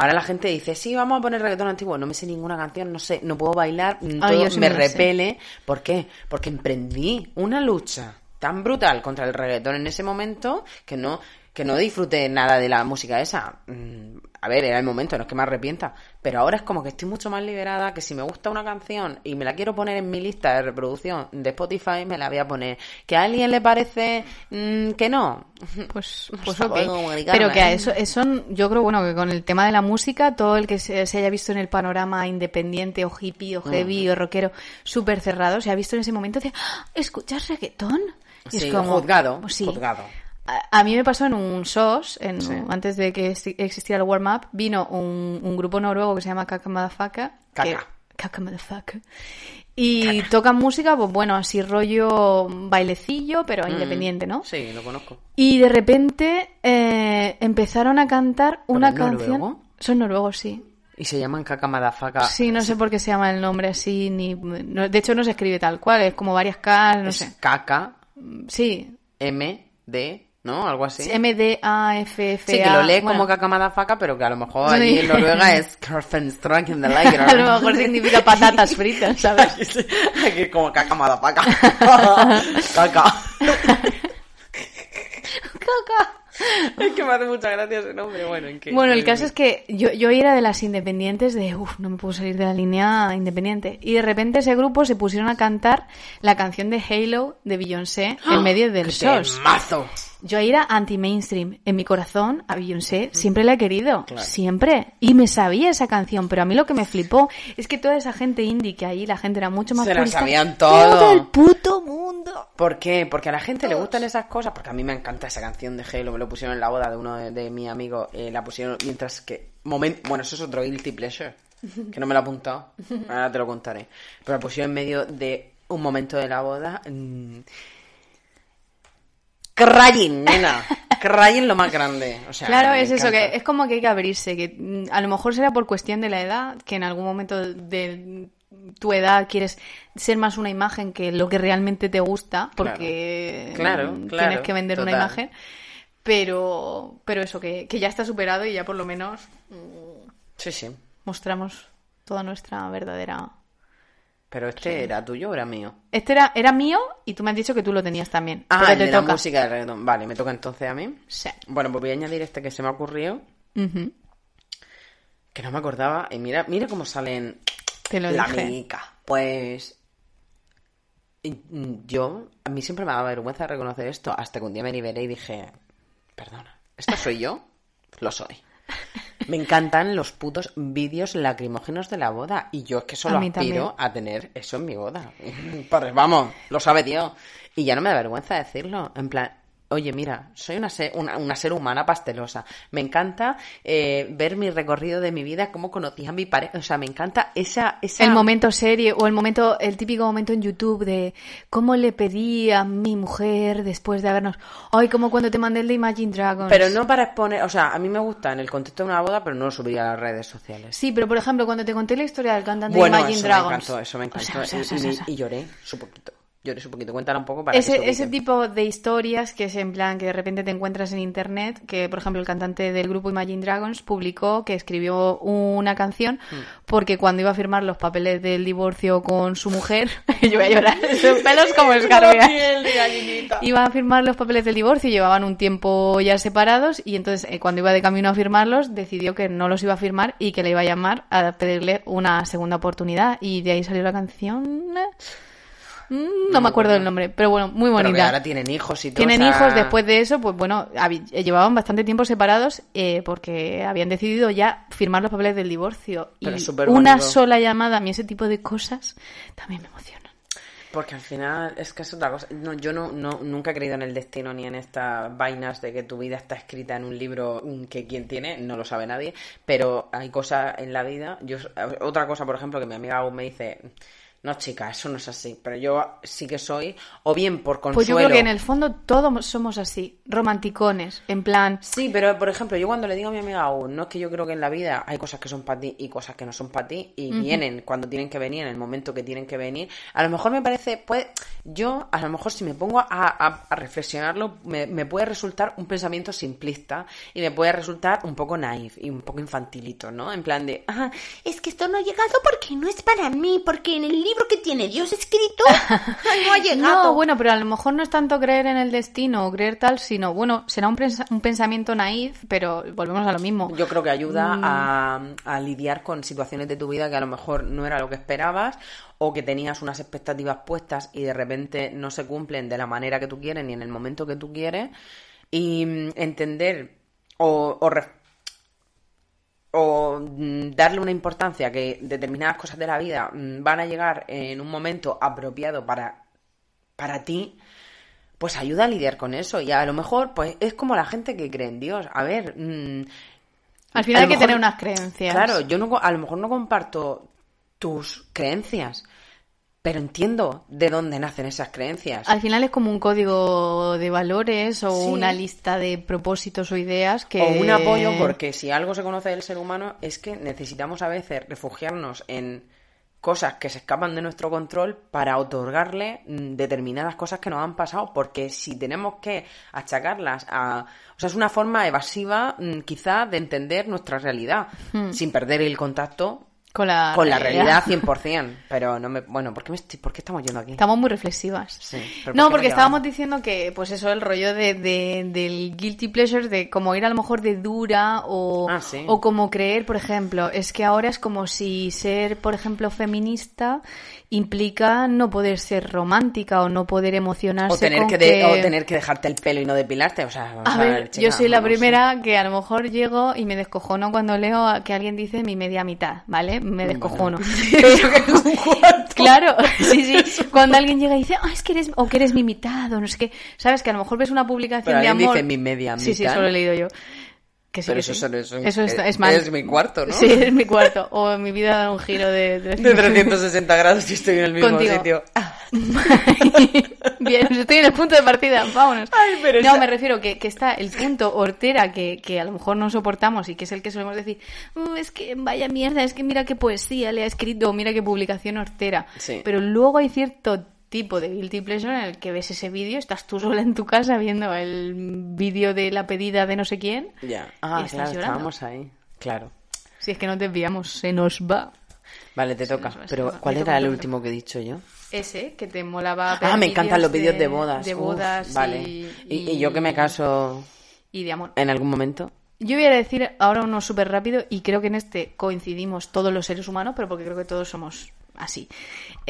A: Ahora la gente dice, sí, vamos a poner reggaetón antiguo. No me sé ninguna canción, no sé, no puedo bailar,
B: Ay,
A: todo
B: sí
A: me
B: me
A: repele. ¿Por qué? Porque emprendí una lucha tan brutal contra el reggaetón en ese momento que no, que no disfruté nada de la música esa. Mm, A ver, era el momento, no es que me arrepienta. Pero ahora es como que estoy mucho más liberada, que si me gusta una canción y me la quiero poner en mi lista de reproducción de Spotify, me la voy a poner. Que a alguien le parece mm, que no.
B: Pues, pues ok. Pero que a eso, eso, yo creo, bueno, que con el tema de la música, todo el que se, se haya visto en el panorama independiente o hippie o heavy o rockero súper cerrado, se ha visto en ese momento de, "Ah, ¿escuchas reggaetón? Y
A: Sí, juzgado,
B: pues sí.
A: juzgado.
B: A, a mí me pasó en un SOS, en,
A: Sí.
B: antes de que existiera el warm-up, vino un, un grupo noruego que se llama Kaka Madafaka.
A: Kaka.
B: Kaka Madafaka. Y tocan música, pues bueno, así rollo bailecillo, pero independiente, ¿no?
A: Mm. Sí, lo conozco.
B: Y de repente eh, empezaron a cantar una canción.
A: noruego?
B: Son noruegos, sí.
A: Y se llaman Kakamadafaka.
B: Sí, no sé por qué se llama el nombre así, ni no- de hecho no se escribe tal cual, es como varias K, no
A: es
B: sé.
A: Kaka,
B: Sí,
A: M, D, ¿no? Algo así.
B: M D A F.
A: Sí, que lo lees
B: bueno,
A: como Kakamadafaka, pero que a lo mejor allí en Noruega es Karfenstrang in the Light.
B: a lo mejor significa patatas fritas, ¿sabes?
A: Aquí es como Kakamadafaka. Kaka.
B: Caca.
A: Es que me hace mucha gracia ese nombre. Bueno, ¿en qué?
B: Bueno, el caso es que yo, yo era de las independientes de, uff, no me puedo salir de la línea independiente. Y de repente ese grupo se pusieron a cantar la canción de Halo de Beyoncé en medio del
A: ¡Qué
B: SOS. Yo era anti-mainstream. En mi corazón, a Beyoncé siempre la he querido.
A: Claro.
B: Siempre. Y me sabía esa canción. Pero a mí lo que me flipó es que toda esa gente indie que ahí, la gente era mucho más
A: Se la sabían todo.
B: Todo el puto mundo.
A: ¿Por qué? Porque a la gente le gustan esas cosas. Porque a mí me encanta esa canción de Halo. Me lo pusieron en la boda de uno de, de mis amigos. eh, la pusieron mientras que. Moment... Bueno, eso es otro guilty pleasure. Que no me lo he apuntado. Ahora te lo contaré. Pero la pusieron en medio de un momento de la boda. mm, Crying, nena. Crying lo más grande. O sea,
B: Claro, es eso, que es como que hay que abrirse, que mm, a lo mejor será por cuestión de la edad, que en algún momento de tu edad quieres ser más una imagen que lo que realmente te gusta, porque
A: Claro,
B: mm,
A: claro,
B: tienes que vender una imagen, pero, pero eso, que, que ya está superado y ya por lo menos
A: Sí, sí.
B: mostramos toda nuestra verdadera...
A: Pero este era tuyo o era mío.
B: Este era, era mío y tú me has dicho que tú lo tenías también.
A: Ah, el
B: te
A: de la música de reggaetón. Vale, me toca entonces a mí.
B: Sí.
A: Bueno, pues voy a añadir este que se me ha ocurrido, que no me acordaba. Y mira, mira cómo salen
B: Te lo
A: la
B: dije.
A: mica. Pues mm, yo, a mí siempre me daba vergüenza reconocer esto, hasta que un día me liberé y dije, perdona, ¿esto soy yo? Lo soy. Me encantan los putos vídeos lacrimógenos de la boda. Y yo es que solo
B: A
A: aspiro
B: también.
A: a tener eso en mi boda. Pues vamos, lo sabe Dios. Y ya no me da vergüenza decirlo. En plan, oye, mira, soy una ser, una, una ser humana pastelosa. Me encanta eh, ver mi recorrido de mi vida, cómo conocí a mi pareja. O sea, me encanta esa... esa...
B: El momento serie o el momento, el típico momento en YouTube de cómo le pedí a mi mujer después de habernos. Ay, como cuando te mandé el de Imagine Dragons.
A: Pero no para exponer... O sea, a mí me gusta en el contexto de una boda, pero no lo subiría a las redes sociales.
B: Sí, pero por ejemplo, cuando te conté la historia del cantante
A: Bueno,
B: de Imagine
A: eso
B: Dragons.
A: me encantó, eso me
B: O
A: encantó.
B: sea, o sea,
A: y,
B: o sea, o
A: y-
B: sea.
A: y lloré su poquito. Lloré su poquito. Cuéntala un poco para que se
B: Ese, ese
A: ubiquen.
B: tipo de historias que es en plan que de repente te encuentras en internet, que por ejemplo el cantante del grupo Imagine Dragons publicó que escribió una canción
A: Hmm.
B: porque cuando iba a firmar los papeles del divorcio con su mujer, yo voy a llorar, sus pelos como escarpias. Iba a firmar los papeles del divorcio, llevaban un tiempo ya separados y entonces eh, cuando iba de camino a firmarlos decidió que no los iba a firmar y que le iba a llamar a pedirle una segunda oportunidad y de ahí salió la canción. Mm, No me acuerdo del nombre, pero bueno, muy
A: Pero que
B: bonita.
A: ahora tienen hijos y todo.
B: Tienen
A: o sea,
B: hijos después de eso, pues bueno, llevaban bastante tiempo separados eh, porque habían decidido ya firmar los papeles del divorcio.
A: Pero
B: y una
A: bonito.
B: sola llamada, a mí ese tipo de cosas también me emocionan.
A: Porque al final es que es otra cosa. No, yo no, no, nunca he creído en el destino ni en estas vainas de que tu vida está escrita en un libro mm, que quien tiene no lo sabe nadie. Pero hay cosas en la vida. Yo Otra cosa, por ejemplo, que mi amiga aún me dice. No, chica, eso no es así. Pero yo sí que soy, o bien por consuelo.
B: Pues yo creo que en el fondo todos somos así, romanticones, en plan,
A: Sí, pero por ejemplo, yo cuando le digo a mi amiga aún, no es que yo creo que en la vida hay cosas que son para ti y cosas que no son para ti y vienen cuando tienen que venir, en el momento que tienen que venir. A lo mejor me parece, pues, yo a lo mejor si me pongo a, a- a reflexionarlo, me, me puede resultar un pensamiento simplista y me puede resultar un poco naif y un poco infantilito, ¿no? En plan de, ah, es que esto no ha llegado porque no es para mí, porque en el libro que tiene Dios escrito no ha llegado.
B: No, bueno, pero a lo mejor no es tanto creer en el destino o creer tal, sino, bueno, será un, un pensamiento naif, pero volvemos a lo mismo.
A: Yo creo que ayuda
B: Mm.
A: a, a lidiar con situaciones de tu vida que a lo mejor no era lo que esperabas o que tenías unas expectativas puestas y de repente no se cumplen de la manera que tú quieres ni en el momento que tú quieres y mm, entender o, o mm, darle una importancia que determinadas cosas de la vida mm, van a llegar en un momento apropiado para, para ti, pues ayuda a lidiar con eso. Y a lo mejor, pues es como la gente que cree en Dios. A ver,
B: Al final
A: a
B: hay que
A: mejor-
B: tener unas creencias.
A: Claro, yo no, a lo mejor no comparto tus creencias, pero entiendo de dónde nacen esas creencias.
B: Al final es como un código de valores o
A: Sí.
B: una lista de propósitos o ideas que...
A: O un apoyo, porque si algo se conoce del ser humano es que necesitamos a veces refugiarnos en cosas que se escapan de nuestro control para otorgarle mm, determinadas cosas que nos han pasado, porque si tenemos que achacarlas a... O sea, es una forma evasiva mm, quizá de entender nuestra realidad, sin perder el contacto
B: Con la,
A: con la realidad 100%. Pero no me... Bueno, ¿por qué, me estoy- ¿por qué estamos yendo aquí?
B: Estamos muy reflexivas.
A: Sí, pero ¿por
B: no, porque estábamos diciendo que, pues eso, el rollo de, de- del guilty pleasure, de como ir a lo mejor de dura o,
A: Ah, sí.
B: o como creer, por ejemplo, es que ahora es como si ser, por ejemplo, feminista implica no poder ser romántica o no poder emocionarse
A: O tener
B: con
A: que, de- o tener que dejarte el pelo y no depilarte. O sea, vamos
B: A ver,
A: chica,
B: yo soy la primera que a lo mejor llego y me descojono cuando leo a- que alguien dice mi media mitad, ¿vale? Me descojono. Pero- claro, sí, sí. Cuando alguien llega y dice, ah, es que eres, o que eres mi mitad, o no sé qué. Sabes que a lo mejor ves una publicación
A: Pero
B: de amor.
A: dice mi media
B: Sí, sí,
A: mitad.
B: eso lo he leído yo. Que sí,
A: Pero
B: que
A: eso
B: sí.
A: es
B: Eso es mal.
A: es mi cuarto, ¿no?
B: Sí, es mi cuarto. O mi vida da un giro de...
A: De 360 grados y estoy en el mismo
B: Contigo.
A: sitio.
B: Bien, estoy en el punto de partida, vámonos.
A: Ay, pero
B: no,
A: esa-
B: me refiero que, que está el punto hortera que, que a lo mejor no soportamos y que es el que solemos decir, "Mm, es que vaya mierda, es que mira qué poesía le ha escrito, o mira qué publicación hortera.
A: Sí.
B: Pero luego hay cierto tipo de guilty pleasure en el que ves ese vídeo, estás tú sola en tu casa viendo el vídeo de la pedida de no sé quién.
A: Ya. Ah,
B: Y estás
A: claro,
B: llorando.
A: estábamos ahí. Claro.
B: Si es que nos desviamos, se nos va.
A: Vale, te toca. Pero. ¿cuál era el último que he dicho yo?
B: Ese, que te molaba
A: Ah, me encantan los vídeos
B: de,
A: de bodas.
B: De
A: Uf,
B: bodas
A: vale.
B: y,
A: Y, y yo que me caso
B: y de amor.
A: en algún momento.
B: Yo voy a decir ahora uno súper rápido y creo que en este coincidimos todos los seres humanos, pero porque creo que todos somos así.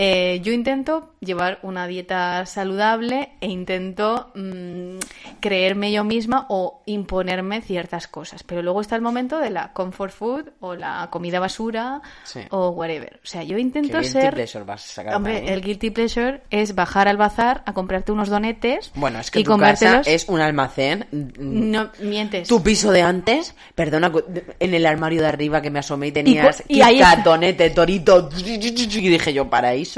B: Eh, yo intento llevar una dieta saludable e intento mm, creerme yo misma o imponerme ciertas cosas. Pero luego está el momento de la comfort food o la comida basura
A: Sí.
B: o whatever. O sea, yo
A: ¿Qué
B: intento
A: guilty
B: ser...
A: pleasure vas a sacar
B: Hombre,
A: ahí?
B: el guilty pleasure es bajar al bazar a comprarte unos donetes
A: Bueno, es que
B: y
A: tu casa es un almacén. mm,
B: No, mientes.
A: Tu piso de antes, perdona, en el armario de arriba que me asomé y tenías
B: y ahí
A: Kit Kat,
B: está.
A: Donete, Torito, y dije yo, ¿paraíso?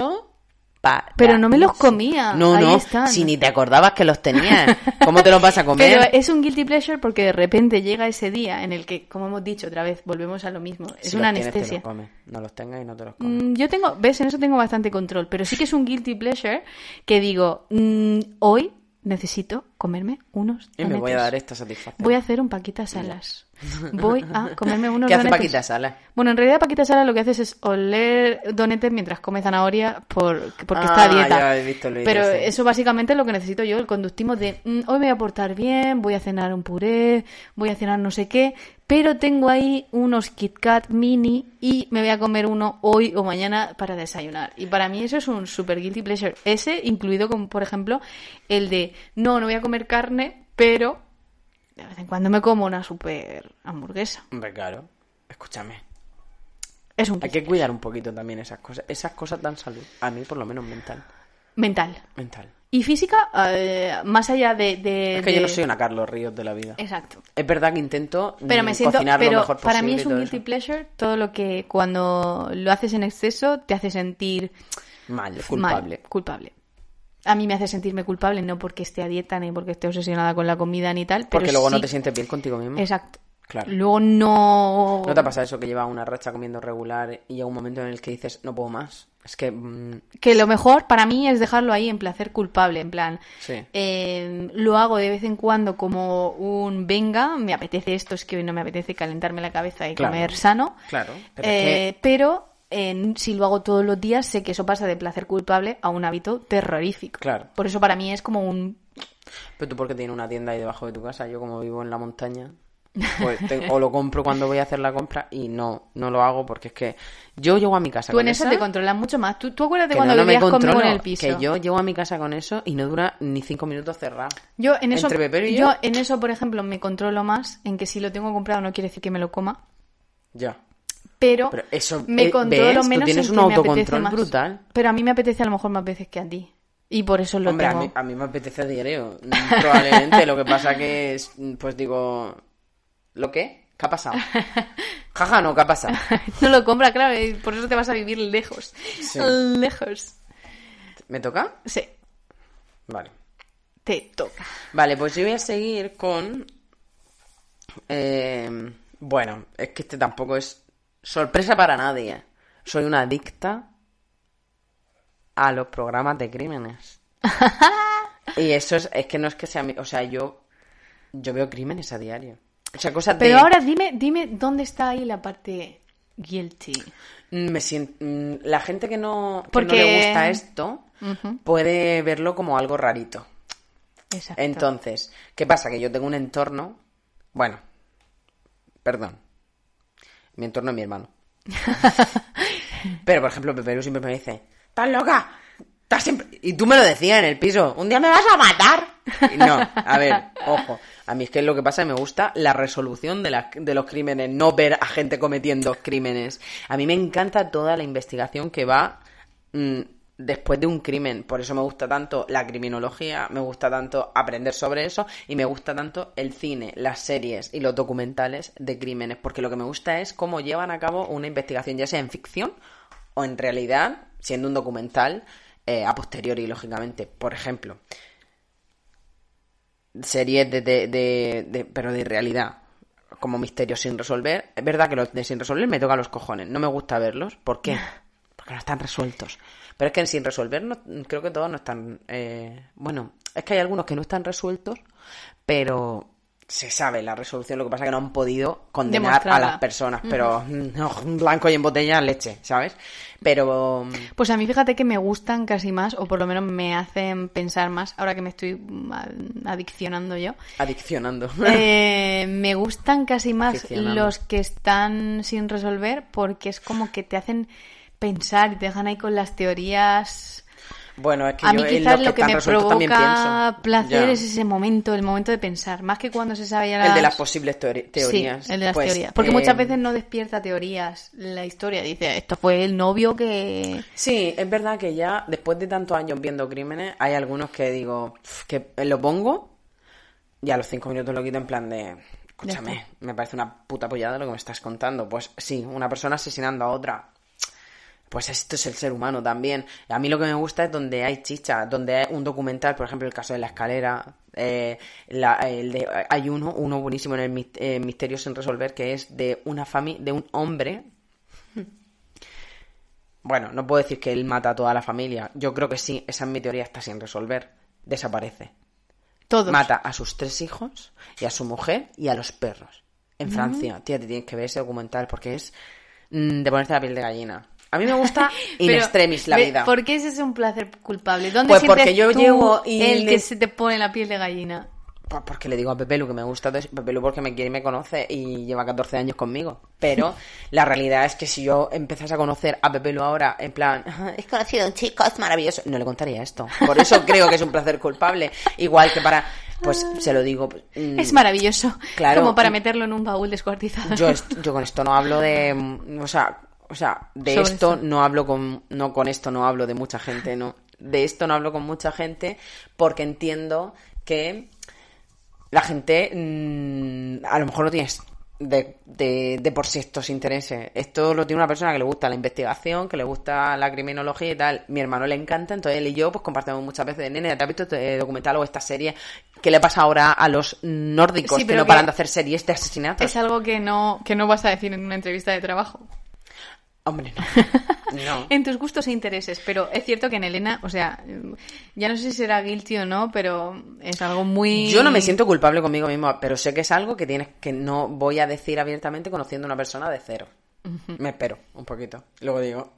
B: Pero no me los comía,
A: No,
B: ahí
A: no,
B: están.
A: si ni te acordabas que los tenías. ¿Cómo te los vas a comer?
B: Pero es un guilty pleasure porque de repente llega ese día en el que, como hemos dicho otra vez, volvemos a lo mismo. Es
A: Si
B: una
A: los tienes, te
B: anestesia.
A: los comes. No los tengas y no te los comes.
B: Mm, Yo tengo, ves, en eso tengo bastante control, pero sí que es un guilty pleasure que digo, mm, hoy necesito comerme unos
A: y me voy a
B: donetes.
A: dar esta satisfacción.
B: Voy a hacer un Paquita Salas. Voy a comerme unos
A: ¿Qué hace
B: donetes.
A: Paquita Salas?
B: Bueno, en realidad Paquita Salas lo que haces es oler donetes mientras come zanahoria por, porque
A: Ah,
B: está a dieta.
A: ya he visto el vídeo,
B: Pero
A: sí.
B: eso básicamente es lo que necesito yo, el conductismo de mm, hoy me voy a portar bien, voy a cenar un puré, voy a cenar no sé qué, pero tengo ahí unos Kit Kat mini y me voy a comer uno hoy o mañana para desayunar. Y para mí eso es un super guilty pleasure. Ese incluido con, por ejemplo, el de no, no voy a comer carne, pero de vez en cuando me como una super hamburguesa.
A: Hombre, claro. Escúchame.
B: Es un
A: Hay que cuidar un poquito también esas cosas. Esas cosas dan salud. A mí, por lo menos, mental.
B: mental.
A: Mental.
B: Y física, eh, más allá de, de-
A: Es que
B: de-
A: yo no soy una Carlos Ríos de la vida.
B: Exacto.
A: Es verdad que intento
B: Pero me siento,
A: cocinar
B: pero
A: lo mejor
B: para mí
A: posible
B: es un guilty
A: eso.
B: pleasure todo lo que cuando lo haces en exceso te hace sentir
A: Mal,
B: mal,
A: culpable.
B: A mí me hace sentirme culpable no porque esté a dieta ni porque esté obsesionada con la comida ni tal, pero
A: Porque luego no te sientes bien contigo mismo.
B: Exacto.
A: Claro.
B: Luego no...
A: ¿No te pasa eso que lleva una racha comiendo regular y llega un momento en el que dices, no puedo más? Es que... mm,
B: Que lo mejor para mí es dejarlo ahí en placer culpable, en plan...
A: sí.
B: eh, lo hago de vez en cuando como un venga, me apetece esto, es que hoy no me apetece calentarme la cabeza y
A: Claro.
B: comer sano.
A: Claro. Pero es
B: pero eh, si lo hago todos los días, sé que eso pasa de placer culpable a un hábito terrorífico.
A: Claro.
B: Por eso para mí es como un...
A: Pero tú porque tienes una tienda ahí debajo de tu casa, yo como vivo en la montaña, pues te- o lo compro cuando voy a hacer la compra y no, no lo hago porque es que yo llego a mi casa
B: Tú
A: con
B: en eso
A: esa,
B: te controlas mucho más. ¿Tú, tú acuérdate cuando
A: no, no me
B: vivías conmigo
A: controlo,
B: en el piso?
A: que yo llego a mi casa con eso y no dura ni cinco minutos cerrado.
B: Yo en eso,
A: Entre y
B: yo
A: yo.
B: en eso, por ejemplo, me controlo más en que si lo tengo comprado no quiere decir que me lo coma,
A: Ya.
B: Pero,
A: Pero eso,
B: me
A: eh,
B: controlo
A: ¿ves? Tú
B: menos
A: tienes
B: en
A: un
B: que
A: autocontrol brutal.
B: Pero a mí me apetece a lo mejor más veces que a ti. Y por eso lo
A: Hombre, a mí, a mí me apetece diario, mm, probablemente. lo que pasa que es, pues digo, ¿lo qué? ¿Qué ha pasado? Jaja, no, ¿qué ha pasado?
B: no lo compra, claro, y por eso te vas a vivir lejos.
A: Sí.
B: Lejos.
A: ¿Me toca?
B: Sí,
A: Vale.
B: te toca.
A: Vale, pues yo voy a seguir con... eh, bueno, es que este tampoco es sorpresa para nadie. Soy una adicta a los programas de crímenes. y eso es, es que no es que sea... mi- O sea, yo, yo veo crímenes a diario. O sea, cosas de...
B: Pero ahora dime, dime dónde está ahí la parte guilty.
A: Me siento, la gente que no, que
B: Porque-
A: no le gusta esto puede verlo como algo rarito.
B: Exacto.
A: Entonces, ¿qué pasa? Que yo tengo un entorno. Bueno, perdón. Mi entorno es mi hermano. Pero, por ejemplo, Pepe siempre me dice: ¿Estás loca? ¿Estás siempre... Y tú me lo decías en el piso: ¿Un día me vas a matar? Y no, a ver, ojo. A mí es que lo que pasa es que me gusta la resolución de, la- de los crímenes, no ver a gente cometiendo crímenes. A mí me encanta toda la investigación que va mm, después de un crimen. Por eso me gusta tanto la criminología, me gusta tanto aprender sobre eso y me gusta tanto el cine, las series y los documentales de crímenes. Porque lo que me gusta es cómo llevan a cabo una investigación, ya sea en ficción o en realidad, siendo un documental eh, a posteriori, lógicamente. Por ejemplo, series de, de, de- de- pero de realidad como misterios sin resolver es verdad que los de sin resolver me tocan los cojones no me gusta verlos ¿por qué? porque no están resueltos pero es que en sin resolver no- creo que todos no están eh, bueno es que hay algunos que no están resueltos pero se sabe la resolución lo que pasa es que no han podido condenar a las personas pero mm, blanco y en botella leche ¿sabes? pero
B: Pues a mí fíjate que me gustan casi más, o por lo menos me hacen pensar más, ahora que me estoy adiccionando yo.
A: adiccionando
B: Eh, me gustan casi más los que están sin resolver porque es como que te hacen pensar y te dejan ahí con las teorías.
A: bueno es que
B: A
A: yo
B: mí
A: en
B: quizás lo que me provoca placer
A: Ya.
B: es ese momento, el momento de pensar, más que cuando se sabe ya
A: El de
B: las-
A: posibles teorías.
B: Sí, el de las
A: Pues,
B: teorías. Porque
A: eh,
B: muchas veces no despierta teorías la historia. Dice, esto fue el novio que...
A: Sí, es verdad que ya después de tantos años viendo crímenes, hay algunos que digo "Pf, que lo pongo y a los cinco minutos lo quito en plan de. Escúchame, me parece una puta pollada lo que me estás contando. Pues sí, una persona asesinando a otra. Pues esto es el ser humano también. A mí lo que me gusta es donde hay chicha, donde hay un documental, por ejemplo, el caso de la escalera. eh, la- el de- hay uno, uno buenísimo en el eh, Misterio sin resolver, que es de una familia, de un hombre bueno, no puedo decir que él mata a toda la familia. Yo creo que sí, esa es mi teoría, está sin resolver. Desaparece.
B: Todos.
A: Mata a sus tres hijos y a su mujer y a los perros. En Francia. Tía, te tienes que ver ese documental porque es mm, de ponerte la piel de gallina. A mí me gusta in
B: Pero,
A: extremis la vida.
B: ¿Por qué ese es un placer culpable? ¿Dónde
A: Pues
B: sientes
A: porque yo
B: tú
A: llego y
B: el
A: le-
B: que se te pone la piel de gallina?
A: Pues porque le digo a Pepe Lu que me gusta. Pepe Lu porque me quiere y me conoce y lleva 14 años conmigo. Pero la realidad es que si yo empezase a conocer a Pepe Lu ahora, en plan, "Ah, he conocido a un chico, es maravilloso, no le contaría esto. Por eso creo que es un placer culpable. Igual que para, pues se lo digo. mm,
B: Es maravilloso.
A: Claro.
B: Como para meterlo en un baúl descuartizado.
A: yo, yo con esto no hablo de. mm, O sea, o sea de
B: Sobre
A: esto no hablo con. No con esto no hablo de mucha gente, no. De esto no hablo con mucha gente porque entiendo que la gente mm, a lo mejor no tienes de, de, de por sí estos intereses. Esto lo tiene una persona que le gusta la investigación, que le gusta la criminología y tal. Mi hermano le encanta, entonces él y yo pues compartimos muchas veces de nene, ¿te has visto este documental o esta serie? ¿Qué le pasa ahora a los nórdicos
B: Sí,
A: que no paran de hacer series de asesinatos?
B: Es algo que no, que no vas a decir en una entrevista de trabajo.
A: Hombre, no. No.
B: En tus gustos e intereses, pero es cierto que en Elena, o sea, ya no sé si será guilty o no, pero es algo muy...
A: Yo no me siento culpable conmigo mismo, pero sé que es algo que tienes que no voy a decir abiertamente conociendo a una persona de cero. Me espero un poquito. Luego digo,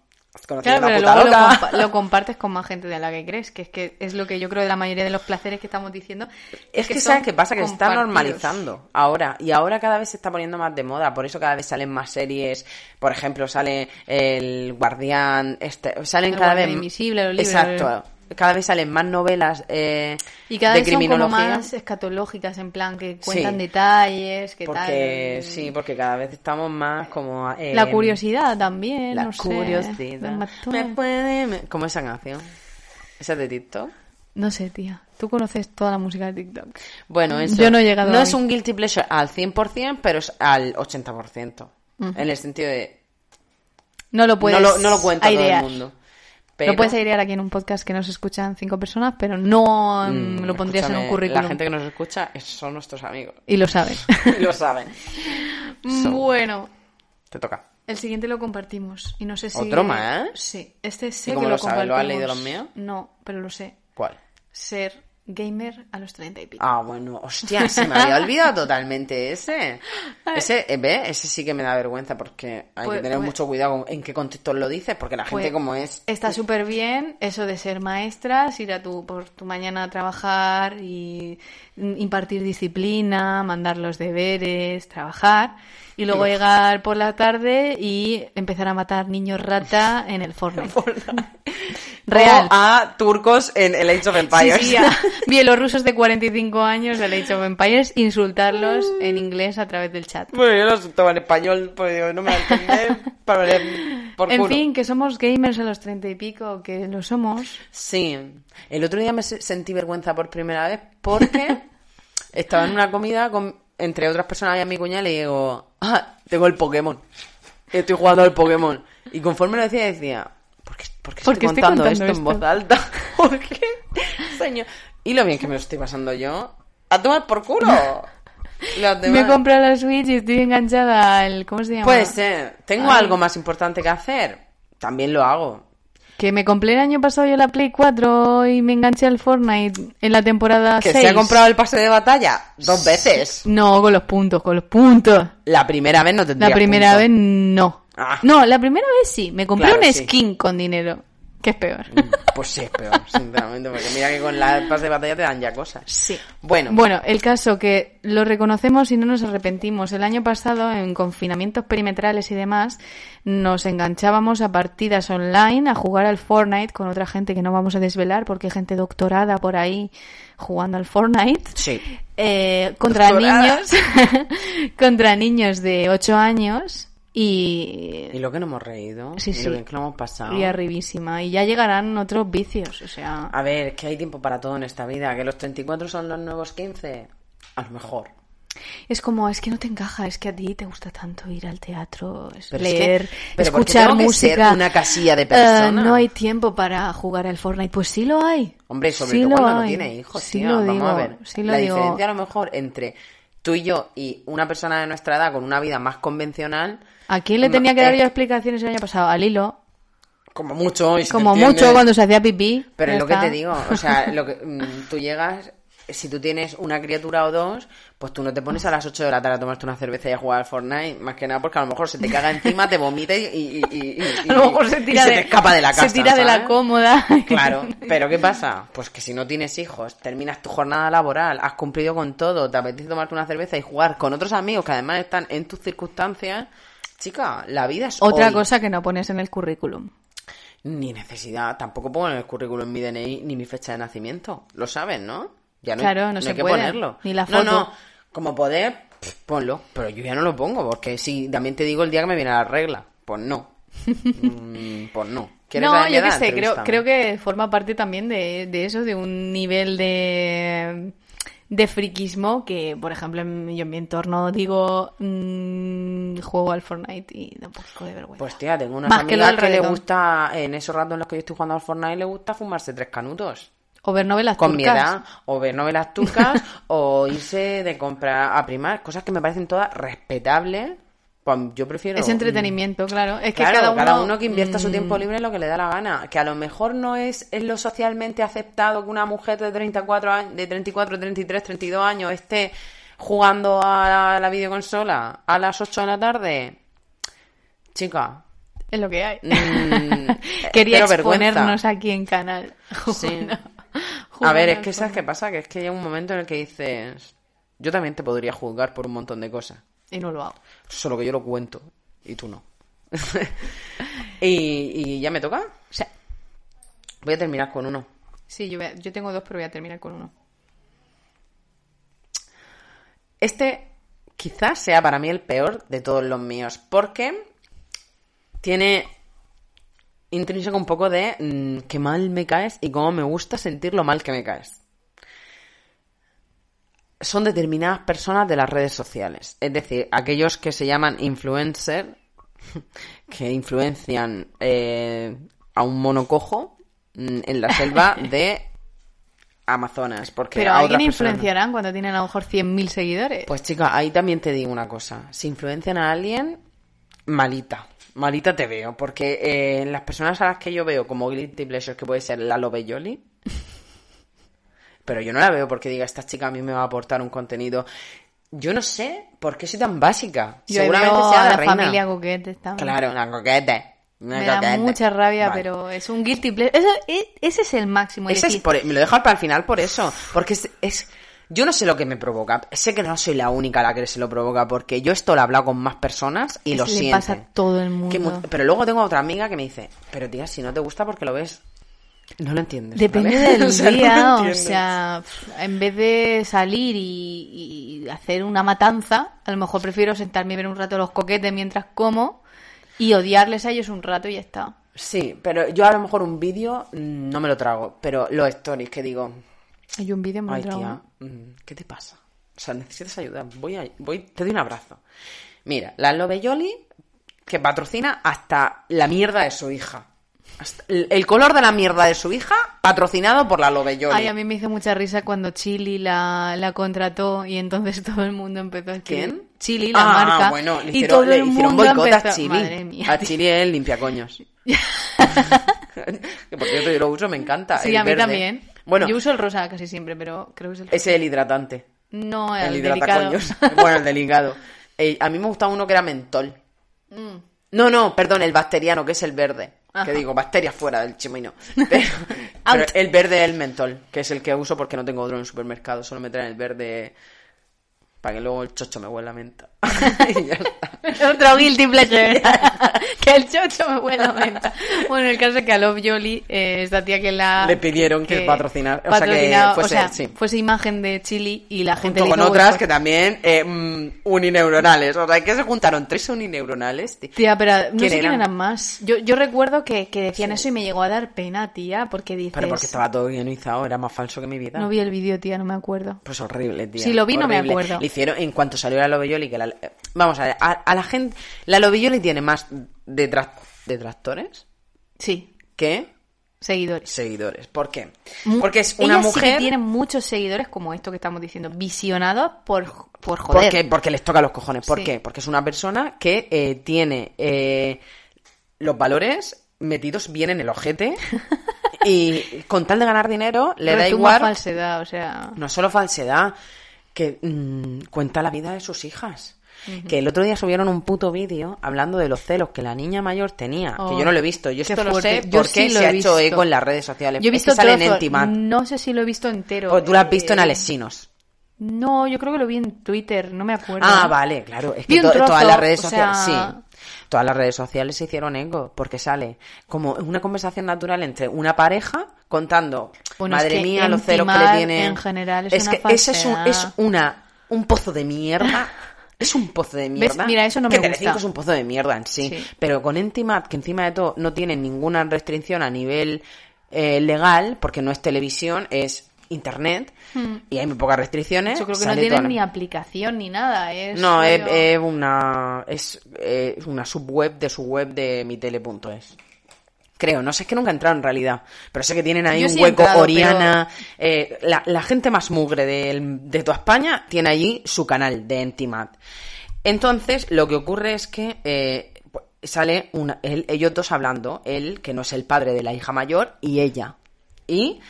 B: Claro, pero luego lo,
A: loca.
B: compa- lo compartes con más gente de la que crees, que es que es lo que yo creo de la mayoría de los placeres que estamos diciendo.
A: Es que,
B: son
A: ¿sabes qué pasa? Que se está normalizando ahora. Y ahora cada vez se está poniendo más de moda. Por eso cada vez salen más series. Por ejemplo, sale el Guardián. Este, salen
B: El
A: cada
B: Guardián
A: vez.
B: Invisible, los libros.
A: Exacto. Cada vez salen más novelas eh,
B: Y cada
A: de
B: vez son como
A: criminología.
B: más escatológicas, en plan que cuentan
A: Sí.
B: detalles, que
A: porque,
B: tal.
A: sí, porque cada vez estamos más como. eh,
B: La curiosidad también,
A: La
B: no sé.
A: curiosidad.
B: Mató.
A: Me puede. me- ¿Cómo esa canción? ¿Esa es de TikTok?
B: No sé, tía. Tú conoces toda la música de TikTok.
A: Bueno, eso.
B: Yo no he llegado
A: No
B: a
A: es un guilty pleasure al 100%, pero es al 80%. En el sentido de.
B: No lo puedes
A: no, lo, no lo cuenta todo el mundo. Pero,
B: Lo puedes airear aquí en un podcast que nos escuchan cinco personas, pero no mm,
A: mm,
B: lo pondrías en un currículum.
A: La gente que nos escucha es- son nuestros amigos.
B: Y lo saben.
A: Y lo saben. So.
B: bueno,
A: Te toca.
B: el siguiente lo compartimos. Y no sé si...
A: ¿Otro más?
B: Sí. Este sé
A: ¿Y cómo
B: que
A: lo
B: lo
A: sabes? ¿Lo has leído los míos?
B: No, pero lo sé.
A: ¿Cuál?
B: Ser gamer a los treinta y pico.
A: Ah, bueno, hostia, se me había olvidado totalmente ese. Ese, eh, ¿ve? Ese sí que me da vergüenza porque hay
B: Pues-
A: que tener
B: pues-
A: mucho cuidado en qué contexto lo dices, porque la gente
B: Pues,
A: como es...
B: Está súper bien eso de ser maestras, ir a tu, por tu mañana a trabajar y impartir disciplina, mandar los deberes, trabajar. Y luego llegar por la tarde y empezar a matar niños rata en el Fortnite. Real.
A: O a turcos en el Age of
B: Sí,
A: Empires.
B: sí, a bielorrusos de 45 años del Age of Empires, insultarlos en inglés a través del chat.
A: Bueno, yo lo siento en español, digo, no me va a entender, para por
B: En
A: culo.
B: fin, que somos gamers a los 30 y pico, que lo somos.
A: Sí. El otro día me se- sentí vergüenza por primera vez porque estaba en una comida con, entre otras personas y a mi cuñada y le digo, ah, tengo el Pokémon. Estoy jugando al Pokémon. Y conforme lo decía, decía, ¿por qué, por qué
B: ¿Por
A: estoy contando, esto, en voz alta? ¿Por qué? Señor. Y lo bien que me lo estoy pasando yo. ¡A tomar por culo!
B: Me he comprado la Switch y estoy enganchada al... ¿Cómo se llama?
A: Puede ser. ¿Tengo
B: Ay.
A: algo más importante que hacer? También lo hago.
B: Que me compré el año pasado yo la Play 4 y me enganché al Fortnite en la temporada
A: Que
B: 6.
A: se ha comprado el pase de batalla dos veces.
B: No, con los puntos, con los puntos.
A: La primera vez no tendría
B: La primera
A: punto.
B: vez no.
A: Ah.
B: No, la primera vez sí. Me compré
A: Claro,
B: un
A: sí.
B: skin con dinero. Que es peor.
A: Pues sí, es peor, sinceramente, porque mira que con la pase de batalla te dan ya cosas.
B: Sí.
A: Bueno,
B: Bueno, el caso que lo reconocemos y no nos arrepentimos. El año pasado, en confinamientos perimetrales y demás, nos enganchábamos a partidas online a jugar al Fortnite con otra gente que no vamos a desvelar porque hay gente doctorada por ahí jugando al Fortnite.
A: sí.
B: Eh, contra
A: Doctorada.
B: niños, contra niños de 8 años y,
A: Y lo que nos hemos reído,
B: Sí,
A: y
B: sí.
A: lo bien que lo hemos pasado.
B: y arribísima. Y ya llegarán otros vicios, o sea...
A: A ver, que hay tiempo para todo en esta vida, que los 34 son los nuevos 15. A lo mejor.
B: Es como, es que no te encaja, es que a ti te gusta tanto ir al teatro,
A: Pero es que-
B: leer,
A: pero ¿por qué
B: escuchar
A: tengo que
B: música.
A: ser una casilla de
B: Eh,
A: persona?
B: no hay tiempo para jugar al Fortnite. Pues sí lo hay.
A: Hombre, sobre
B: Sí
A: todo cuando no
B: hay.
A: tiene hijos,
B: Sí
A: tía.
B: lo
A: Vamos
B: digo,
A: a ver.
B: sí lo
A: la
B: digo.
A: diferencia a lo mejor entre tú y yo y una persona de nuestra edad con una vida más convencional,
B: ¿A quién le tenía que dar
A: eh,
B: yo explicaciones el año pasado? Al hilo.
A: como mucho, y si
B: Como
A: entiendes-
B: mucho cuando se hacía pipí.
A: Pero es lo que
B: está.
A: te digo, o sea, lo que, mm, tú llegas, si tú tienes una criatura o dos, pues tú no te pones a las 8 de la tarde a tomarte una cerveza y a jugar al Fortnite, más que nada porque a lo mejor se te caga encima, te vomita y, y, y- y- y-
B: A lo mejor se
A: y
B: tira,
A: se
B: de,
A: te escapa de la casa.
B: Se tira de la
A: ¿sabes?
B: cómoda.
A: Claro, pero ¿qué pasa? Pues que si no tienes hijos, terminas tu jornada laboral, has cumplido con todo, te apetece tomarte una cerveza y jugar con otros amigos que además están en tus circunstancias, chica, la vida es
B: Otra
A: hoy.
B: cosa que no pones en el currículum.
A: Ni necesidad, tampoco pongo en el currículum mi DNI ni mi fecha de nacimiento, lo saben, ¿no? Ya no,
B: Claro, no
A: hay
B: se
A: que
B: puede,
A: ponerlo.
B: ni la
A: No,
B: foto.
A: no, como poder, pff, ponlo, pero yo ya no lo pongo, porque si también te digo el día que me viene la regla, pues no. Mm, pues no. ¿Quieres
B: No, yo qué sé, creo, creo que forma parte también de, de eso, de un nivel de, de friquismo que, por ejemplo, en, yo en mi entorno digo mm, juego al Fortnite y da un poco de vergüenza.
A: Pues tía, tengo unas
B: Más que
A: amigas
B: del
A: que, le gusta, en esos ratos en los que yo estoy jugando al Fortnite, le gusta fumarse tres canutos.
B: O ver novelas
A: Con mi
B: turcas.
A: edad, o ver novelas turcas, o irse de comprar a primar, cosas que me parecen todas respetables. Pues yo prefiero...
B: Es entretenimiento, claro. Es que
A: Claro,
B: cada uno,
A: que invierta su
B: mm,
A: tiempo libre en lo que le da la gana. Que a lo mejor no es, es lo socialmente aceptado que una mujer de 34 años, de 34, 33, 32 años esté jugando a la videoconsola a las 8 de la tarde. Chica,
B: Es lo que hay.
A: mm,
B: Quería
A: vergüenza.
B: exponernos aquí en canal.
A: Sí. A ver, es que ¿sabes qué pasa? Que es que llega un momento en el que dices, yo también te podría juzgar por un montón de cosas.
B: Y no lo hago.
A: Solo que yo lo cuento y tú no. y, y ya me toca.
B: O sea,
A: Voy a terminar con uno.
B: sí, yo, voy a- yo tengo dos, pero voy a terminar con uno.
A: Este quizás sea para mí el peor de todos los míos, porque tiene intrínseco un poco de mm, qué mal me caes y cómo me gusta sentir lo mal que me caes. Son determinadas personas de las redes sociales, es decir, aquellos que se llaman influencer, que influencian eh, a un mono cojo mm, en la selva de Amazonas. Porque
B: Pero
A: a
B: alguien
A: no.
B: influenciarán cuando tienen a lo mejor 100.000 seguidores.
A: Pues chica, ahí también te digo una cosa. Si influencian a alguien, malita. Malita te veo. Porque eh, las personas a las que yo veo como guilty pleasure, que puede ser la Loveyoli, pero yo no la veo porque diga, esta chica a mí me va a aportar un contenido. Yo no sé por qué soy tan básica.
B: yo
A: Seguramente
B: veo
A: sea
B: a
A: la,
B: la
A: reina.
B: familia Coquete. también.
A: Claro, una coquete. Una
B: Me da
A: coquete.
B: mucha rabia,
A: Vale.
B: pero es un guilty pleasure. Eso- ese es el máximo. es
A: Ese es por- me lo dejo para el final por eso. Porque es, es- Yo no sé lo que me provoca. Sé que no soy la única a la que se lo provoca. Porque yo esto lo he hablado con más personas y
B: Es-
A: lo sienten.
B: pasa a todo el mundo.
A: Que pero luego tengo otra amiga que me dice: Pero tía, si no te gusta porque lo ves. No lo entiendes.
B: Depende
A: ¿vale?
B: del
A: O sea, no lo
B: día, o sea, en vez de salir y, y hacer una matanza, a lo mejor prefiero sentarme y ver un rato los coquetes mientras como y odiarles a ellos un rato y ya está.
A: Sí, pero yo a lo mejor un vídeo mm, no me lo trago. Pero los stories que digo:
B: Hay un vídeo me lo
A: Ay,
B: trago.
A: tía, mm, ¿qué te pasa? O sea, necesitas ayuda. Voy a, voy, te doy un abrazo. Mira, la Loveyoli que patrocina hasta la mierda de su hija. El, color de la mierda de su hija patrocinado por la Loveyoli.
B: Ay, a mí me hizo mucha risa cuando Chili la, la contrató y entonces todo el mundo empezó a escribir.
A: ¿Quién?
B: Chili, la
A: ah,
B: marca.
A: bueno, le
B: y
A: hicieron,
B: todo
A: le
B: el
A: hicieron
B: mundo
A: boicot a
B: empezó-
A: Chili.
B: Madre mía.
A: A Chili es limpiacoños. que por cierto yo lo uso, me encanta.
B: Sí,
A: el
B: a mí
A: verde.
B: también.
A: Bueno,
B: Yo uso el rosa casi siempre, pero creo que es el rosa.
A: ese es el hidratante.
B: No,
A: El,
B: el, delicado.
A: bueno, el delicado. Eh, a mí me gustaba uno que era mentol.
B: Mm.
A: No, no, perdón, el bacteriano, que es el verde.
B: Ajá.
A: Que digo, bacterias fuera del chimino. Pero, el verde es el mentol, que es el que uso porque no tengo otro en el supermercado. Solo me traen el verde para que luego el chocho me huela a menta. Y ya está.
B: Otro guilty pleasure. que el chocho me huele a menta. Bueno, el caso es que a Love Jolly, eh, esta tía que la...
A: Le pidieron que patrocinar- o sea, que fuese-
B: o sea,
A: sí.
B: fuese imagen de Chili y la gente
A: Junto
B: le
A: con
B: hizo
A: otras
B: boicot.
A: que también eh, mm, unineuronales. O sea, que se juntaron tres unineuronales. tío.
B: Tía, pero no
A: ¿Quién
B: sé quién
A: eran?
B: más. Yo, yo recuerdo que, que decían eso y me llegó a dar pena, tía, porque dices...
A: Pero porque estaba todo guionizado, era más falso que mi vida.
B: No vi el vídeo, tía, no me acuerdo.
A: Pues horrible, tía.
B: Si lo vi, no me
A: horrible.
B: acuerdo.
A: Le hicieron, en cuanto salió la Lovelloli, que la... Vamos a ver, a, a la gente... La Lovelloli tiene más detra- detractores
B: Sí,
A: que
B: seguidores.
A: seguidores. ¿Por qué? Porque es una
B: Ella sí
A: mujer...
B: que tiene muchos seguidores como esto que estamos diciendo, visionados por, por joder.
A: ¿Por qué? Porque les toca los cojones. ¿Por
B: Sí.
A: qué? Porque es una persona que eh, tiene eh, los valores metidos bien en el ojete y con tal de ganar dinero le da igual...
B: falsedad, o sea...
A: No solo falsedad, que mm, cuenta la vida de sus hijas. Que el otro día subieron un puto vídeo hablando de los celos que la niña mayor tenía. que
B: Oh,
A: yo no lo he visto. Yo esto lo sé porque
B: sí lo
A: se
B: he
A: ha hecho eco en las redes sociales.
B: Yo he
A: Es
B: visto
A: que en.
B: No sé si lo he visto entero.
A: O tú lo has visto en
B: Eh,
A: Alesinos.
B: No, yo creo que lo vi en Twitter, no me acuerdo.
A: Ah, vale, claro. Es que
B: un
A: to-
B: trozo,
A: todas las redes
B: o
A: sociales,
B: sea-
A: sí. Todas las redes sociales se hicieron eco, porque sale como una conversación natural entre una pareja contando,
B: Bueno, es
A: madre
B: que
A: mía, los celos que le
B: intimar
A: tiene.
B: en general es una
A: que ese es, un, es una, un pozo de mierda. Es un pozo de mierda.
B: Mira, eso no
A: que
B: me
A: Telecinco
B: gusta.
A: es un pozo de mierda en sí.
B: Sí.
A: Pero con Entimat, que encima de todo no tiene ninguna restricción a nivel eh, legal, porque no es televisión, es internet y hay muy pocas restricciones.
B: Yo creo que no tienen ni aplicación ni nada. Es
A: No, es,
B: rollo-
A: es una es, eh, una subweb de su web de mitele.es. Creo, no sé, es que nunca he entrado en realidad. Pero sé que tienen ahí
B: Yo
A: un
B: sí
A: hueco,
B: entrado,
A: Oriana. eh, la, la gente más mugre del- de, toda España tiene allí su canal de Entimat. Entonces, lo que ocurre es que eh, sale una, él- ellos dos hablando. Él, que no es el padre de la hija mayor, y ella. Y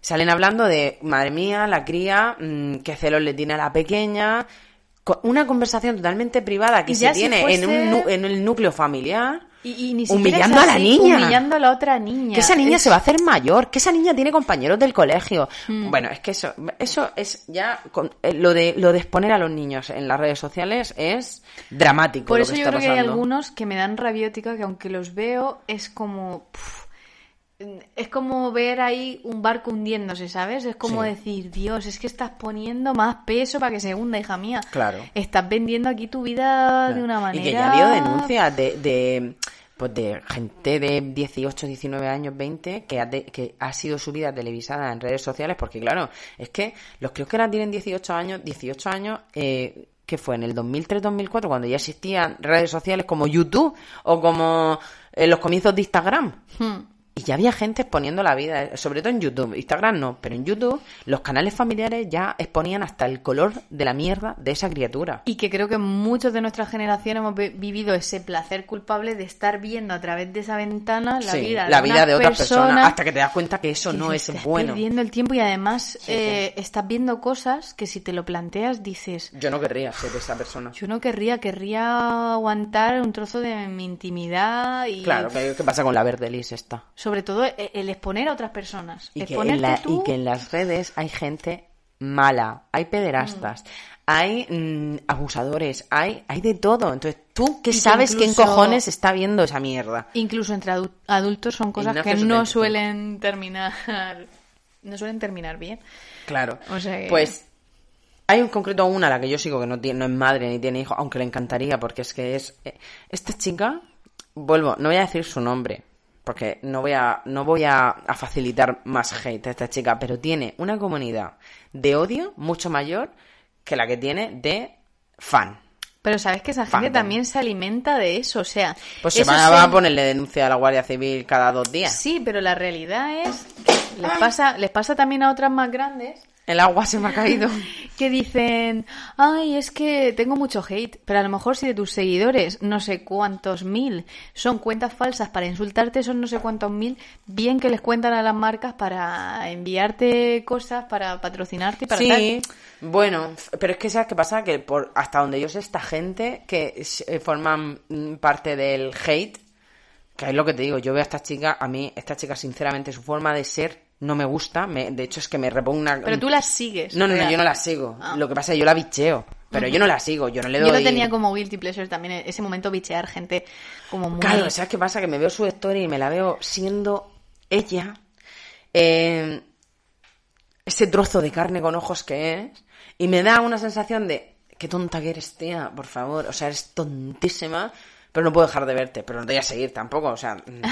A: salen hablando de, madre mía, la cría, mm, qué celos le tiene a la pequeña. Una conversación totalmente privada que se
B: si
A: tiene en, un, en el núcleo familiar.
B: Y, y ni
A: humillando a la niña.
B: Humillando a la otra niña.
A: Que esa niña
B: Es-
A: se va a hacer mayor, que esa niña tiene compañeros del colegio.
B: Mm.
A: Bueno, es que eso, eso es ya con- eh, lo de lo de exponer a los niños en las redes sociales es dramático.
B: Por
A: lo
B: eso
A: que
B: yo
A: está
B: creo que hay algunos que me dan rabiótica que aunque los veo es como... es como ver ahí un barco hundiéndose, ¿sabes? Es como
A: Sí.
B: decir, Dios, es que estás poniendo más peso para que se hunda, hija mía.
A: Claro.
B: Estás vendiendo aquí tu vida de una manera...
A: Y que ya ha habido denuncias de, de, pues de gente de 18, 19 años, 20, que ha, de- que ha sido subida televisada en redes sociales, porque claro, es que los que ahora tienen 18 años, 18 años, eh, que fue en el 2003-2004, cuando ya existían redes sociales como YouTube o como eh, los comienzos de Instagram.
B: Hmm.
A: Y ya había gente exponiendo la vida, sobre todo en YouTube. Instagram no, pero en YouTube los canales familiares ya exponían hasta el color de la mierda de esa criatura.
B: Y que creo que muchos de nuestra generación hemos vi- vivido ese placer culpable de estar viendo a través de esa ventana la
A: Sí,
B: vida de,
A: la vida
B: una
A: de otras personas,
B: persona
A: hasta que te das cuenta que eso
B: que
A: no es
B: "Te
A: bueno.
B: Estás perdiendo el tiempo y además
A: Sí,
B: eh, estás viendo cosas que si te lo planteas dices,
A: Yo no querría ser esa persona.
B: yo no querría, querría aguantar un trozo de mi intimidad y
A: Claro, ¿qué, qué pasa con la verdelis esta?
B: Sobre todo e- el exponer a otras personas.
A: Y que, en la-
B: tú,
A: y que en las redes hay gente mala, hay pederastas, hay mm, abusadores, hay, hay de todo. Entonces, ¿tú qué sabes quién
B: incluso-
A: cojones está viendo esa mierda?
B: incluso entre adu- adultos son cosas
A: no
B: que no
A: suelen-
B: terminar no suelen terminar bien.
A: Claro.
B: O sea que-
A: Pues hay un concreto una a la que yo sigo que no, tiene, no es madre ni tiene hijo, aunque le encantaría porque es que es... eh, Esta chica, vuelvo, no voy a decir su nombre, porque no voy a, no voy a, a facilitar más hate a esta chica, pero tiene una comunidad de odio mucho mayor que la que tiene de fan.
B: Pero sabes que esa gente también se alimenta de eso, o sea,
A: Pues se van a, ponerle denuncia a la Guardia Civil cada dos días.
B: Sí, pero la realidad es que les pasa, les pasa también a otras más grandes
A: El agua se me ha caído.
B: que dicen, ay, es que tengo mucho hate, pero a lo mejor si de tus seguidores no sé cuántos mil son cuentas falsas para insultarte, son no sé cuántos mil, bien que les cuentan a las marcas para enviarte cosas, para patrocinarte y para
A: Sí,
B: tal.
A: bueno, pero es que sabes qué pasa que por hasta donde yo sé esta gente que eh, forman mm, parte del hate, que es lo que te digo, yo veo a esta chica, a mí esta chica sinceramente su forma de ser no me gusta, me, de hecho es que me repugna.
B: Pero tú las sigues.
A: No, no, no, yo no la sigo.
B: Ah.
A: Lo que pasa es que yo la bicheo, pero yo no la sigo, yo no le doy
B: Yo lo tenía como guilty pleasure también, ese momento bichear gente como muy...
A: Claro, ¿sabes qué pasa? Que me veo su story y me la veo siendo ella, eh, ese trozo de carne con ojos que es, y me da una sensación de, qué tonta que eres, tía, por favor, o sea, eres tontísima, pero no puedo dejar de verte, pero no te voy a seguir tampoco, o sea, mm.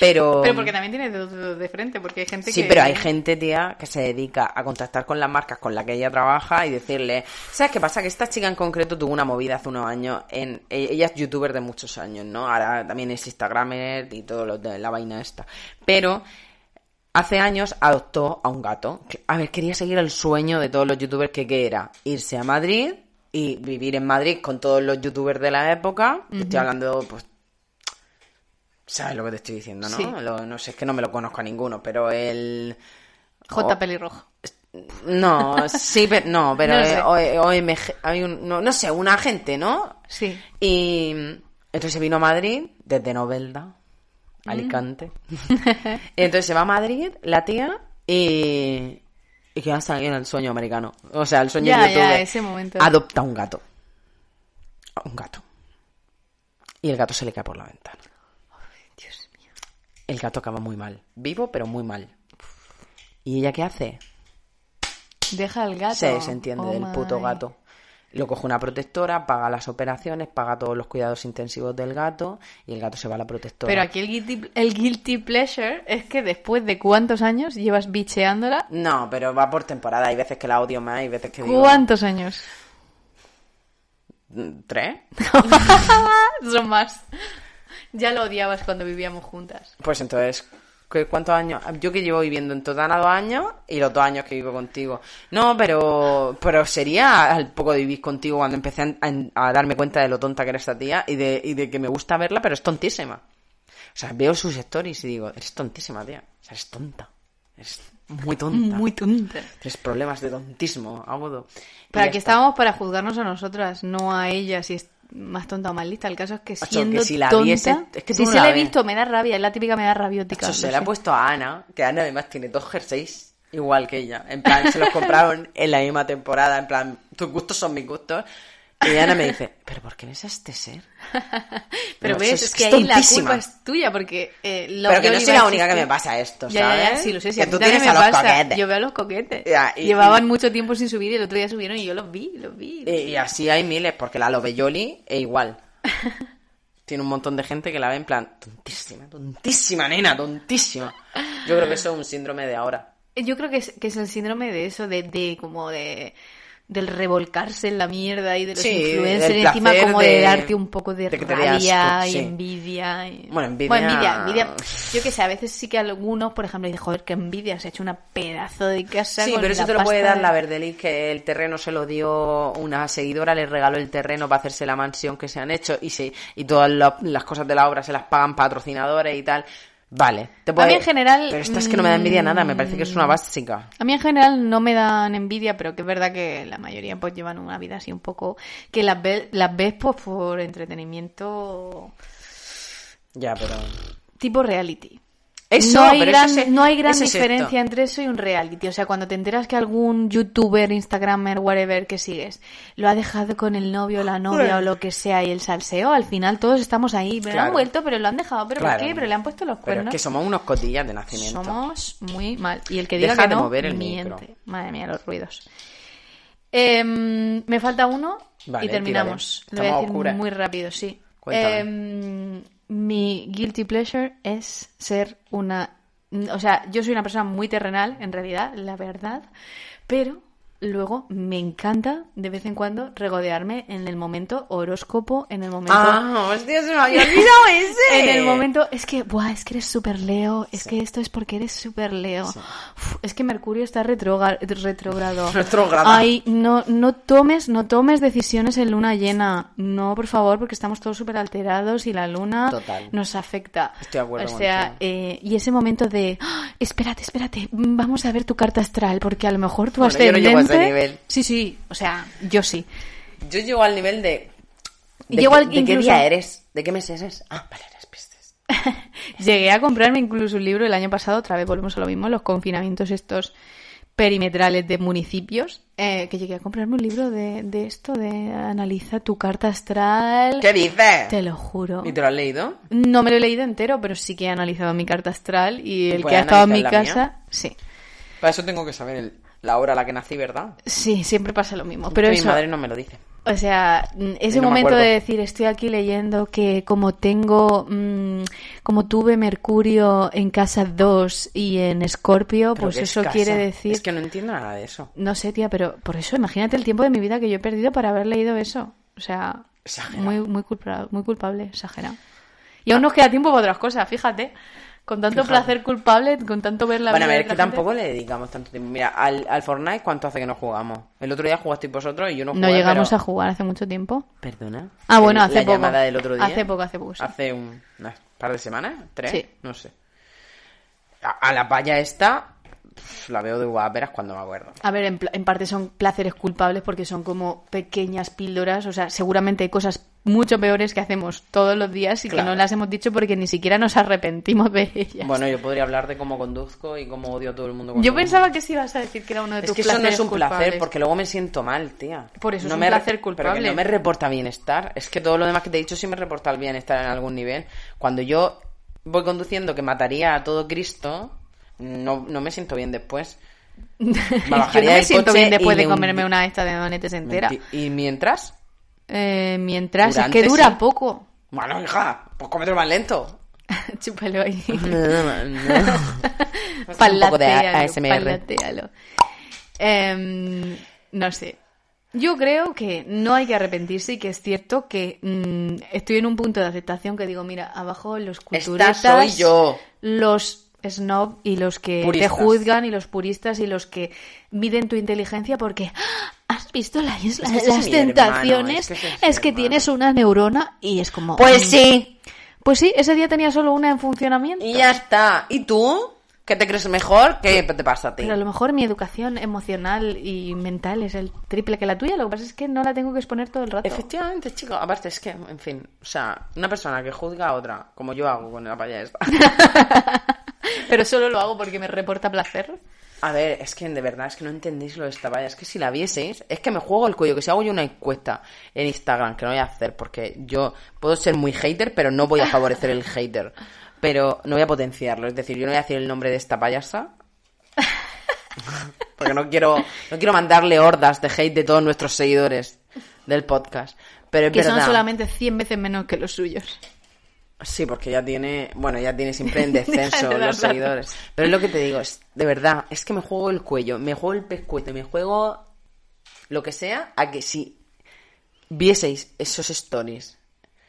A: pero...
B: Pero porque también tiene dos dedos de frente, porque hay gente
A: Sí,
B: que...
A: pero hay gente, tía, que se dedica a contactar con las marcas con las que ella trabaja y decirle, ¿sabes qué pasa? Que esta chica en concreto tuvo una movida hace unos años, en, e- ella es youtuber de muchos años, ¿no? Ahora también es instagramer y todo lo de la vaina esta. Pero hace años adoptó a un gato. A ver, quería seguir el sueño de todos los youtubers que, que era irse a Madrid y vivir en Madrid con todos los youtubers de la época. Estoy hablando, pues, ¿Sabes lo que te estoy diciendo, no?
B: Sí.
A: Lo- no sé, es que no me lo conozco a ninguno, pero el...
B: J.
A: o-
B: pelirrojo.
A: No, sí, pero, no, pero
B: No
A: eh,
B: sé.
A: O- OMG, hay un, no, no sé, un agente, ¿no?
B: Sí.
A: Y entonces se vino a Madrid desde Novelda, Alicante. y entonces se va a Madrid, la tía, y, y que hasta en el sueño americano. O sea, el sueño
B: Ya, ese momento.
A: Adopta un gato. Un gato. Y el gato se le cae por la ventana.
B: Dios mío.
A: El gato acaba muy mal. Vivo, pero muy mal. ¿Y ella qué hace?
B: Deja al gato.
A: Se desentiende
B: Oh
A: del puto
B: my.
A: gato. Lo coge una protectora, paga las operaciones, paga todos los cuidados intensivos del gato y el gato se va a la protectora.
B: Pero aquí el guilty, el guilty pleasure es que después de cuántos años llevas bicheándola.
A: No, pero va por temporada. Hay veces que la odio más, hay veces que digo...
B: ¿Cuántos años?
A: ¿Tres?
B: Son más. Ya lo odiabas cuando vivíamos juntas.
A: Pues entonces, ¿qué- ¿cuántos años? Yo que llevo viviendo en Totana dos años y los dos años que vivo contigo. No, pero pero sería al poco de vivir contigo cuando empecé a, a- a darme cuenta de lo tonta que era esta tía y de, y de que me gusta verla, pero es tontísima. O sea, veo sus stories y digo, eres tontísima, tía. O sea, eres tonta. Eres muy tonta.
B: Muy tonta.
A: Tienes problemas de tontismo agudo.
B: Aquí
A: está.
B: estábamos para juzgarnos a nosotras, no a ella si es más tonta o más lista. El caso es que siendo
A: que si la
B: tonta...
A: viese- es que
B: si
A: no
B: se
A: la
B: la he visto, me da rabia. Es la típica me da rabiótica.
A: Eso se le ha puesto a Ana, que Ana además tiene dos jerseys igual que ella. En plan, se los compraron en la misma temporada, en plan, tus gustos son mis gustos. Y Ana me dice, ¿pero por qué ves a este ser?
B: Pero
A: No,
B: ves, es, que ahí la culpa es tuya, porque... eh, lo
A: Pero que
B: yo
A: no soy la única que me pasa esto,
B: Ya, ya,
A: ¿sabes?
B: ya, sí, lo sé, sí,
A: que tú
B: también
A: tienes
B: me
A: a los
B: pasa.
A: coquetes.
B: Yo veo a los coquetes.
A: Ya, y-
B: Llevaban
A: y-
B: mucho tiempo sin subir y el otro día subieron y yo los vi, los vi.
A: Y, y así hay miles, porque la Loveyoli es igual. Tiene un montón de gente que la ve en plan, tontísima, tontísima, nena, tontísima. Yo creo que eso es un síndrome de ahora.
B: Yo creo que es, que es el síndrome de eso, de, de como de del revolcarse en la mierda y de los
A: Sí,
B: influencers y encima como de,
A: de-
B: darte un poco de,
A: de que
B: rabia
A: asco,
B: y
A: sí.
B: envidia. y-
A: Bueno, envidia-
B: envidia, envidia. Yo que sé, a veces sí que algunos, por ejemplo, dicen, joder, qué envidia, se ha hecho una pedazo de casa
A: Sí,
B: con
A: pero eso te lo puede dar
B: de-
A: la Verdelis, que el terreno se lo dio una seguidora, le regaló el terreno para hacerse la mansión que se han hecho y se, y todas la- las cosas de la obra se las pagan patrocinadores y tal. Vale, te puede...
B: mí en general,
A: Pero esta es que no me da envidia nada, me parece que es una
B: mm,
A: básica.
B: A mí en general no me dan envidia, pero que es verdad que la mayoría pues llevan una vida así un poco que las ves, las ves pues por entretenimiento
A: Ya, pero...
B: tipo reality.
A: Eso,
B: no hay
A: pero
B: gran, no hay gran diferencia
A: esto.
B: entre eso y un reality. O sea, cuando te enteras que algún youtuber, instagramer, whatever que sigues, lo ha dejado con el novio, la novia o lo que sea y el salseo, al final todos estamos ahí. Pero
A: Claro.
B: han vuelto, pero lo han dejado. ¿Pero
A: Claro.
B: por qué? Pero le han puesto los
A: Pero es
B: cuernos.
A: que somos unos cotillas de nacimiento.
B: Somos muy mal. Y el que diga
A: Deja
B: que
A: de
B: no,
A: mover el
B: miente.
A: micro.
B: Madre mía, los ruidos. Em, me falta uno
A: Vale,
B: y terminamos. Lo voy a decir muy rápido, sí.
A: Cuéntame.
B: Mi guilty pleasure es ser una... O sea, yo soy una persona muy terrenal, en realidad, la verdad, pero luego me encanta de vez en cuando regodearme en el momento horóscopo, en el momento...
A: Ah, hostia, se me había olvidado ese.
B: En el momento, es que, buah, es que eres súper Leo, es que esto es porque eres súper Leo. Uf, es que Mercurio está retrógrado.
A: Retrógrado.
B: Ay, no, no tomes, no tomes decisiones en luna llena. No, por favor, porque estamos todos súper alterados y la luna
A: Total.
B: nos afecta.
A: Estoy de acuerdo
B: O sea, eh, y ese momento de, "Ah, espérate, espérate, vamos a ver tu carta astral, porque a lo mejor tu
A: Bueno,
B: ascendente...
A: a ese nivel.
B: Sí, sí, o sea, yo sí.
A: Yo llego al nivel de... ¿De,
B: Llego
A: qué-
B: al-
A: ¿de qué día eres? ¿De qué mes eres? Ah, vale, eres Piscis.
B: Llegué a comprarme incluso un libro el año pasado, otra vez volvemos a lo mismo, los confinamientos estos perimetrales de municipios, eh, que llegué a comprarme un libro de, de esto, de analiza tu carta astral.
A: ¿Qué dices?
B: Te lo juro.
A: ¿Y te lo has leído?
B: No me lo he leído entero, pero sí que he analizado mi carta astral y el que ha estado en mi casa, sí.
A: Para eso tengo que saber el- la hora a la que nací, ¿verdad?
B: Sí, siempre pasa lo mismo. Pero
A: que
B: eso,
A: mi madre no me lo dice.
B: O sea, ese
A: no me
B: momento de decir, estoy aquí leyendo que como tengo, mm, como tuve Mercurio en casa 2 y en Escorpio,
A: ¿Pero
B: pues
A: es
B: eso quiere decir...
A: Es que no entiendo nada de eso.
B: No sé, tía, pero por eso, imagínate el tiempo de mi vida que yo he perdido para haber leído eso. O sea,
A: Exagerado.
B: muy, muy, culpable, muy culpable, exagerado. Y aún nos queda tiempo para otras cosas, fíjate. Con tanto placer culpable, con tanto ver la
A: bueno, a ver, es que
B: gente.
A: tampoco le dedicamos tanto tiempo. Mira, al, al Fortnite, ¿cuánto hace que no jugamos? El otro día jugasteis vosotros y yo no jugué,
B: No llegamos
A: pero-
B: a jugar hace mucho tiempo.
A: ¿Perdona?
B: Ah, bueno, hace
A: la
B: poco.
A: llamada del otro día.
B: Hace poco, hace poco, sí.
A: Hace un unas par de semanas, tres,
B: Sí.
A: no sé. A, a la palla esta, la veo de guaperas cuando me acuerdo.
B: A ver, en, en parte son placeres culpables porque son como pequeñas píldoras. O sea, seguramente hay cosas mucho peores que hacemos todos los días y que no las hemos dicho porque ni siquiera nos arrepentimos de ellas.
A: Bueno, yo podría hablar de cómo conduzco y cómo odio a todo el mundo.
B: Yo pensaba que sí ibas a decir que era uno de
A: Es
B: tus
A: que eso no
B: placeres
A: es un placer, porque luego me siento mal, tía.
B: Por eso es
A: no
B: un
A: me
B: placer
A: Pero
B: culpable.
A: que no me reporta bienestar. Es que todo lo demás que te he dicho sí me reporta el bienestar en algún nivel. Cuando yo voy conduciendo que mataría a todo Cristo, no, no me siento bien después.
B: Yo no me siento bien después de comerme
A: hundi-
B: una esta de donetes entera.
A: ¿Y mientras?
B: Eh, mientras,
A: Durante,
B: es que dura
A: sí.
B: poco.
A: Bueno, hija, pues cómetelo más lento.
B: Chúpalo ahí.
A: No, no, un poco de ASMR.
B: Em, no sé. Yo creo que no hay que arrepentirse y que es cierto que mm, estoy en un punto de aceptación que digo, mira, abajo los
A: Esta
B: culturetas,
A: soy yo.
B: los snob y los que
A: Puristas.
B: te juzgan y los puristas y los que miden tu inteligencia porque "Ah, has visto la isla
A: Es que
B: de las
A: es mi hermano,
B: tentaciones,
A: es que ese es
B: es
A: mi
B: que
A: hermano".
B: tienes una neurona y es como
A: Pues
B: mm,
A: sí.
B: Pues sí, ese día tenía solo una en funcionamiento.
A: Y ya está. ¿Y tú? ¿Qué te crees mejor? ¿Qué te pasa a ti?
B: Pero a lo mejor mi educación emocional y mental es el triple que la tuya. Lo que pasa es que no la tengo que exponer todo el rato.
A: Efectivamente, chico. Aparte es que, en fin, o sea, una persona que juzga a otra, como yo hago con la paya esta.
B: Pero solo lo hago porque me reporta placer.
A: A ver, es que de verdad, es que no entendéis lo de esta valla. Es que si la vieseis, es que me juego el cuello. Que si hago yo una encuesta en Instagram, que no voy a hacer, porque yo puedo ser muy hater, pero no voy a favorecer el hater. Pero no voy a potenciarlo. Es decir, yo no voy a decir el nombre de esta payasa. Porque no quiero, no quiero mandarle hordas de hate de todos nuestros seguidores del podcast. Pero es
B: Que
A: verdad.
B: son solamente 100 veces menos que los suyos.
A: Sí, porque ya tiene, bueno, ya tiene siempre en descenso los seguidores. Pero es lo que te digo, es, de verdad, es que me juego el cuello, me juego el pescuezo, me juego lo que sea, a que si vieseis esos stories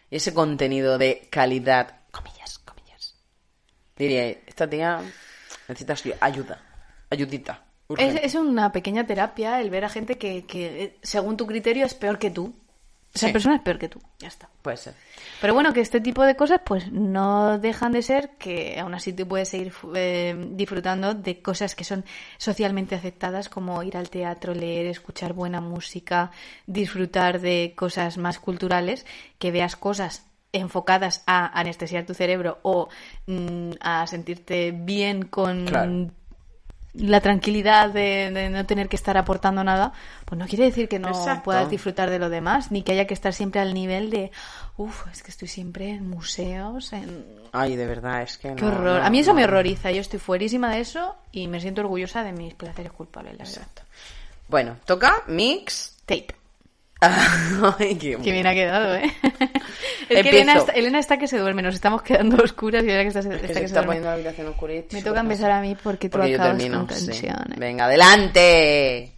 A: y ese contenido de calidad, comillas, comillas, diría, esta tía necesita su- ayuda, ayudita.
B: Es,
A: urgente".
B: es una pequeña terapia el ver a gente que, que, eh, según tu criterio, es peor que tú. Esa
A: Sí.
B: persona es peor que tú. Ya está.
A: Puede ser.
B: Pero bueno, que este tipo de cosas pues no dejan de ser que aún así tú puedes seguir eh, disfrutando de cosas que son socialmente aceptadas como ir al teatro, leer, escuchar buena música, disfrutar de cosas más culturales, que veas cosas enfocadas a anestesiar tu cerebro o mm, a sentirte bien con
A: Claro.
B: La tranquilidad de, de no tener que estar aportando nada, pues no quiere decir que no
A: Exacto.
B: puedas disfrutar de lo demás, ni que haya que estar siempre al nivel de, uff, es que estoy siempre en museos, en...
A: Ay, de verdad, es que
B: Qué horror.
A: no,
B: a mí eso
A: no.
B: me horroriza, yo estoy fuerísima de eso y me siento orgullosa de mis placeres culpables, la verdad.
A: Exacto. Bueno, toca mix.
B: Tape.
A: Ay, qué
B: Que bien ha quedado, ¿eh? es que. Elena está, Elena está que se duerme, nos estamos quedando oscuras y ahora que está,
A: Es
B: está
A: que
B: que
A: se
B: se
A: está poniendo la habitación oscura y
B: Me toca empezar a mí porque tú
A: Porque yo
B: acabas
A: termino,
B: con
A: sí.
B: tensiones.
A: Venga, adelante.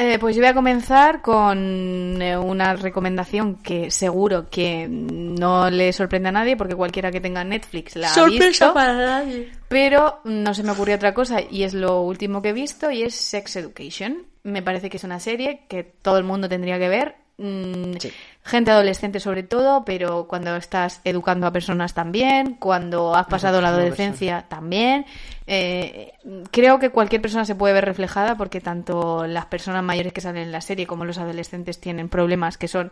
B: Eh, pues yo voy a comenzar con eh, una recomendación que seguro que no le sorprende a nadie porque cualquiera que tenga Netflix la ha visto.
A: nadie.
B: Pero no se me ocurrió otra cosa y es lo último que he visto y es Sex Education. Me parece que es una serie que todo el mundo tendría que ver. Mm,
A: Sí.
B: Gente adolescente sobre todo, pero cuando estás educando a personas también, cuando has pasado la adolescencia también. Eh, creo que cualquier persona se puede ver reflejada porque tanto las personas mayores que salen en la serie como los adolescentes tienen problemas que son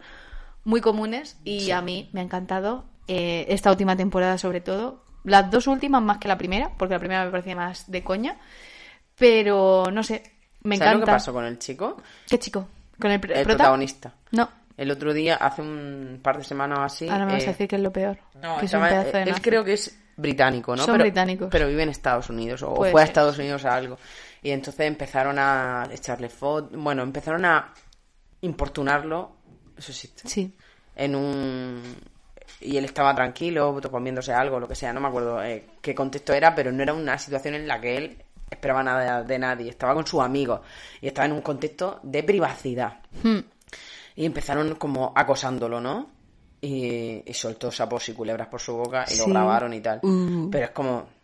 B: muy comunes y a mí me ha encantado eh, esta última temporada sobre todo. Las dos últimas más que la primera, porque la primera me parecía más de coña. Pero no sé, me
A: ¿Sabes
B: encanta.
A: lo que pasó con el chico?
B: ¿Qué chico? ¿Con el, pr-
A: El
B: prota?
A: protagonista.
B: No,
A: El otro día, hace un par de semanas o así.
B: ahora me vas
A: eh,
B: a decir que es lo peor.
A: No,
B: que es un
A: estaba-
B: pedazo de
A: él
B: nazi.
A: creo que es británico, ¿no?
B: Son
A: pero,
B: británicos.
A: Pero vive en Estados Unidos o
B: Puede
A: fue a
B: ser.
A: Estados Unidos a algo. Y entonces empezaron a echarle fotos. Bueno, empezaron a importunarlo. Eso existe.
B: Sí.
A: En un. Y él estaba tranquilo, comiéndose algo, lo que sea. No me acuerdo eh, qué contexto era, pero no era una situación en la que él esperaba nada de nadie. Estaba con sus amigos y estaba en un contexto de privacidad.
B: Hmm.
A: Y empezaron como acosándolo, ¿no? Y, y soltó sapos y culebras por su boca y lo grabaron y tal.
B: Uh.
A: Pero es como...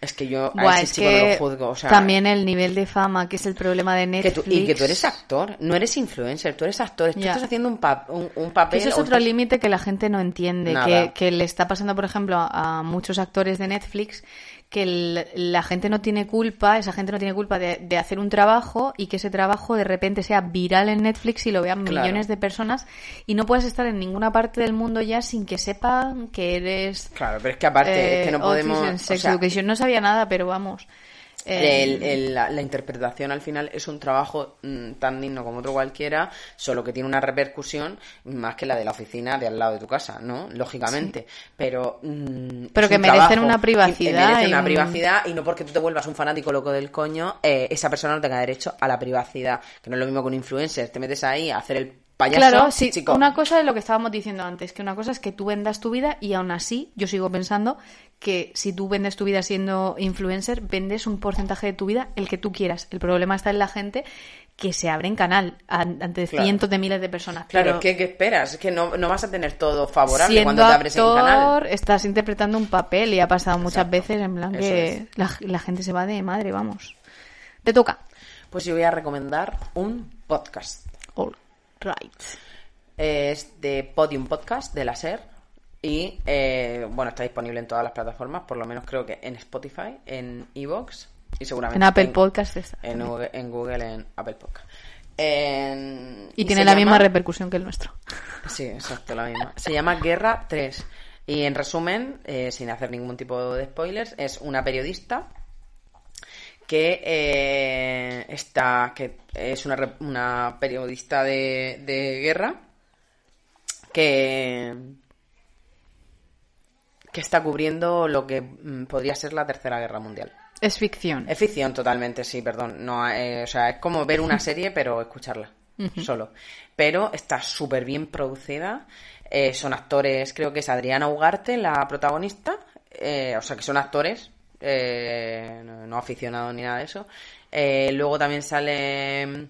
A: Es que yo a ese
B: es
A: chico no lo juzgo. O sea,
B: también el nivel de fama, que es el problema de
A: que
B: Netflix.
A: tú- y que tú eres actor, no eres influencer, tú eres actor. Tú estás haciendo un, papel...
B: Eso es otro
A: estás-
B: límite que la gente no entiende, que, que le está pasando, por ejemplo, a, a muchos actores de Netflix, que el- la gente no tiene culpa, esa gente no tiene culpa de, de hacer un trabajo y que ese trabajo de repente sea viral en Netflix y lo vean
A: Claro.
B: millones de personas y no puedes estar en ninguna parte del mundo ya sin que sepan que eres...
A: Claro, pero es que aparte es que no
B: eh,
A: podemos...
B: Autism
A: o
B: Sex
A: sea,
B: Education. No sabía nada, pero vamos.
A: El- el- la, la interpretación al final es un trabajo mm, tan digno como otro cualquiera, solo que tiene una repercusión más que la de la oficina de al lado de tu casa, ¿no? Lógicamente. Pero. mm,
B: Pero que
A: un
B: merecen
A: trabajo
B: una privacidad
A: merece
B: y
A: una
B: un-
A: privacidad y no porque tú te vuelvas un fanático loco del coño, eh, esa persona no tenga derecho a la privacidad. Que no es lo mismo que un influencer. Te metes ahí a hacer el payaso.
B: Claro, sí,
A: chico.
B: una cosa es lo que estábamos diciendo antes, que una cosa es que tú vendas tu vida y aún así yo sigo pensando que si tú vendes tu vida siendo influencer, vendes un porcentaje de tu vida el que tú quieras. El problema está en la gente que se abre en canal an- ante
A: Claro.
B: cientos de miles de personas.
A: Claro, que ¿qué esperas? Es que no, no vas a tener todo favorable cuando te abres en canal.
B: actor, estás interpretando un papel y ha pasado muchas veces en plan
A: Eso
B: que la gente se va de madre, vamos. Te toca.
A: Pues yo voy a recomendar un podcast.
B: All right.
A: Es de Podium Podcast de la SER. Y eh, bueno, está disponible en todas las plataformas, por lo menos creo que en Spotify, en Evox y seguramente
B: En Apple Podcast está.
A: En Google, en Google, en Apple Podcast. En-
B: Y tiene la misma repercusión que el nuestro.
A: Sí, exacto, la misma. Se llama Guerra 3. Y en resumen, eh, sin hacer ningún tipo de spoilers, es una periodista que eh, está que es una, una periodista de, de guerra que que está cubriendo lo que mm, podría ser la tercera guerra mundial.
B: Es ficción.
A: Es ficción totalmente, sí, perdón. No, eh, o sea, es como ver una serie, pero escucharla solo. Pero está súper bien producida. Eh, son actores, creo que es Adriana Ugarte, la protagonista. Eh, o sea, que son actores, eh, no, no aficionados ni nada de eso. Eh, luego también sale.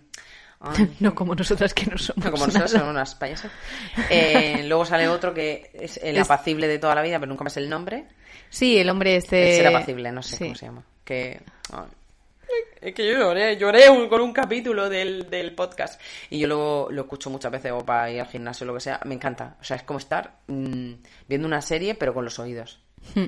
A: Ay,
B: No como nosotras que no somos.
A: no, como nosotros
B: nada.
A: somos unas payasas. Eh, luego sale otro que es el
B: Es-
A: apacible de toda la vida, pero nunca me sé el nombre.
B: Sí, el hombre este.
A: El ser apacible, no sé
B: Sí.
A: cómo se llama. Que. ay. Es que yo lloré, lloré un- con un capítulo del, del podcast. Y yo lo, lo escucho muchas veces o para ir al gimnasio o lo que sea. Me encanta. O sea, es como estar mm, viendo una serie, pero con los oídos.
B: Hmm.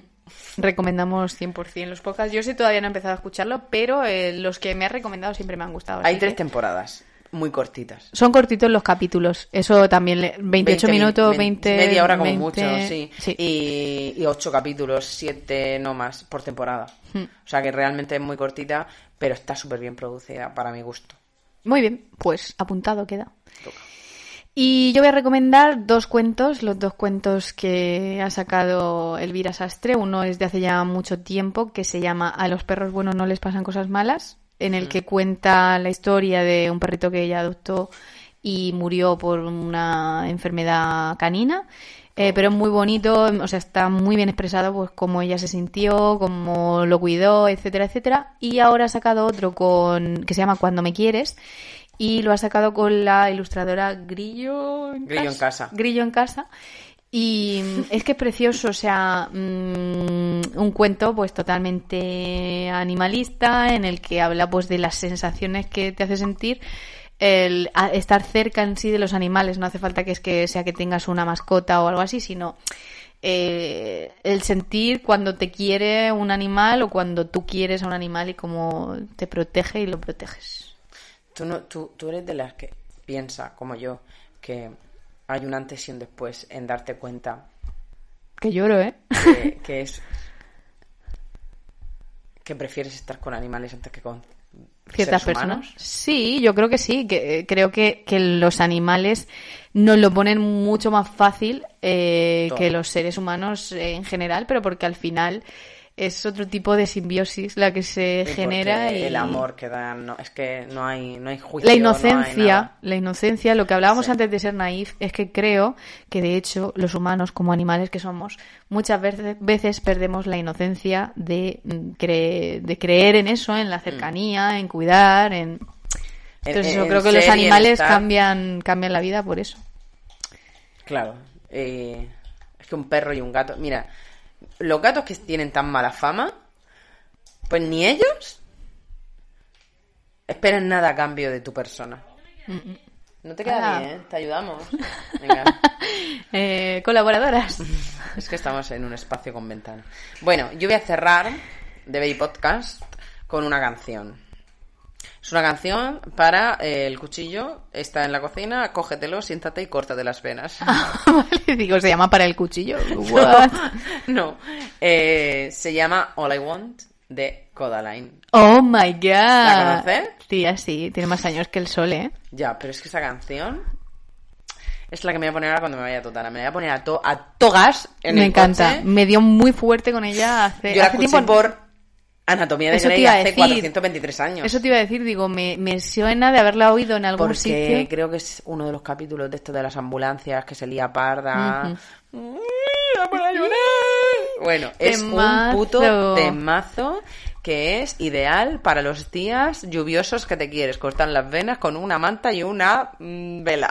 B: Recomendamos 100% los podcasts. Yo sí todavía no he empezado a escucharlo, pero eh, los que me has recomendado siempre me han gustado.
A: Hay tres
B: que-
A: temporadas, muy cortitas.
B: Son cortitos los capítulos. Eso también, le- 28
A: 20 min-
B: minutos,
A: vein-
B: 20...
A: Media hora como
B: 20,
A: mucho, sí.
B: sí.
A: Y, y ocho capítulos, siete no más, por temporada.
B: Hmm.
A: O sea que realmente es muy cortita, pero está súper bien producida para mi gusto.
B: Muy bien, pues apuntado queda. Y yo voy a recomendar dos cuentos, los dos cuentos que ha sacado Elvira Sastre. Uno es de hace ya mucho tiempo, que se llama A los perros buenos no les pasan cosas malas, en el que cuenta la historia de un perrito que ella adoptó y murió por una enfermedad canina. Eh, pero es muy bonito, o sea, está muy bien expresado pues cómo ella se sintió, cómo lo cuidó, etcétera, etcétera. Y ahora ha sacado otro con que se llama Cuando me quieres y lo ha sacado con la ilustradora Grillo en
A: Grillo en casa.
B: Grillo en casa. Y es que es precioso, o sea, mm, un cuento pues totalmente animalista en el que habla pues de las sensaciones que te hace sentir el estar cerca en sí de los animales. No hace falta que es que sea que tengas una mascota o algo así, sino eh, el sentir cuando te quiere un animal o cuando tú quieres a un animal y cómo te protege y lo proteges.
A: Tú, no, tú, tú eres de las que piensa, como yo, que hay un antes y un después en darte cuenta
B: Que lloro, ¿eh?
A: que, que es que prefieres estar con animales antes que con
B: ciertas
A: seres
B: personas.
A: humanos.
B: Sí, yo creo que sí, que eh, creo que, que los animales nos lo ponen mucho más fácil eh, que los seres humanos eh, en general, pero porque al final es otro tipo de simbiosis la que se
A: Y
B: genera y
A: el amor que dan, no, es que no hay, no hay juicio.
B: la inocencia, la inocencia, lo que hablábamos
A: Sí.
B: antes de ser naif, es que creo que de hecho los humanos como animales que somos muchas veces, veces perdemos la inocencia de, mm, cre- de creer en eso, en la cercanía, en cuidar, en...
A: En-
B: Entonces
A: en-
B: yo
A: en
B: creo que los animales
A: estar.
B: cambian, cambian la vida por eso.
A: Claro. eh, es que un perro y un gato. Mira, los gatos que tienen tan mala fama, pues ni ellos esperan nada a cambio de tu persona. No te queda bien, ¿eh? Te ayudamos. Venga.
B: Eh, colaboradoras.
A: Es que estamos en un espacio con ventana. Bueno, yo voy a cerrar de Baby Podcast con una canción. Es una canción para eh, el cuchillo, está en la cocina, cógetelo, siéntate y córtate las venas.
B: vale, digo, se llama para el cuchillo. What?
A: no, eh, se llama All I Want de Codaline.
B: Oh my god.
A: ¿La conoces?
B: Sí, así. Tiene más años que el sol, ¿eh?
A: Ya, pero es que esa canción es la que me voy a poner ahora cuando me vaya a Totana. Me voy a poner a, to a togas en
B: me
A: el
B: encanta.
A: coche.
B: Me dio muy fuerte con ella hace,
A: Yo la
B: hace tiempo.
A: por Anatomía de
B: Eso
A: Grey hace
B: decir.
A: 423 años.
B: Eso te iba a decir, digo, me, me suena de haberla oído en algún
A: Porque
B: sitio.
A: creo que es uno de los capítulos de esto de las ambulancias que se lía parda. Llorar. Bueno, es
B: Temazo.
A: un puto temazo que es ideal para los días lluviosos que te quieres cortar las venas con una manta y una mm, vela.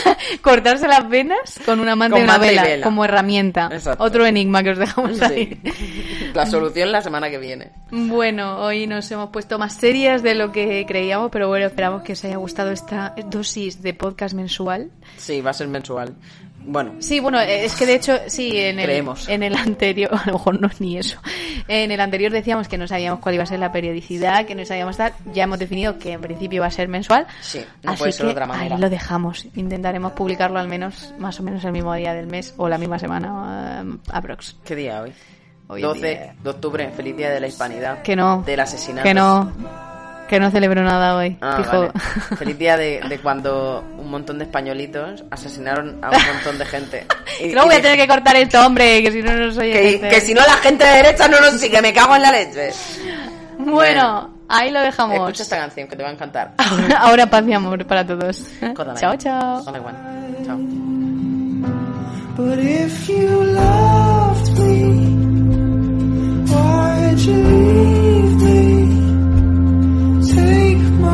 B: Cortarse las venas con una manta
A: Con
B: y una
A: manta y
B: vela,
A: vela.
B: como herramienta.
A: Exacto.
B: Otro enigma que os dejamos ahí.
A: Sí. La solución la semana que viene.
B: Bueno, hoy nos hemos puesto más serias de lo que creíamos, pero bueno, esperamos que os haya gustado esta dosis de podcast mensual.
A: Sí, va a ser mensual. Bueno,
B: Sí, bueno, eh, es que de hecho, sí, en el,
A: Creemos.
B: en el anterior, a lo mejor no es ni eso. En el anterior decíamos que no sabíamos cuál iba a ser la periodicidad, que no sabíamos tal. Ya hemos definido que en principio va a ser mensual.
A: Sí, no
B: así
A: puede ser
B: que
A: de otra manera.
B: Ahí lo dejamos. Intentaremos publicarlo al menos, más o menos el mismo día del mes o la misma semana, eh, aprox.
A: ¿qué día hoy?
B: Hoy
A: 12
B: día-
A: de octubre, feliz día de la hispanidad.
B: Que no.
A: Del asesinato.
B: Que no. Que no celebró nada hoy.
A: Ah, vale. Feliz día de, de, cuando un montón de españolitos asesinaron a un montón de gente. Y,
B: no voy a tener que cortar esto, hombre, que si no.
A: Que,
B: este.
A: que si no la gente de derecha no nos sigue, me cago en la leche.
B: Bueno, bueno ahí lo dejamos.
A: Escucha esta canción que te va a encantar.
B: Ahora, ahora paz y amor para todos.
A: Córtame.
B: Chao, chao.
A: Chao.
C: But if you loved me, why'd you leave me?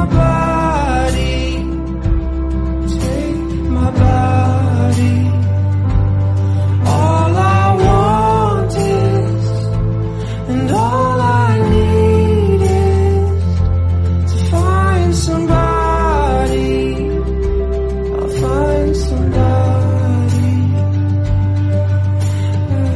C: body, take my body.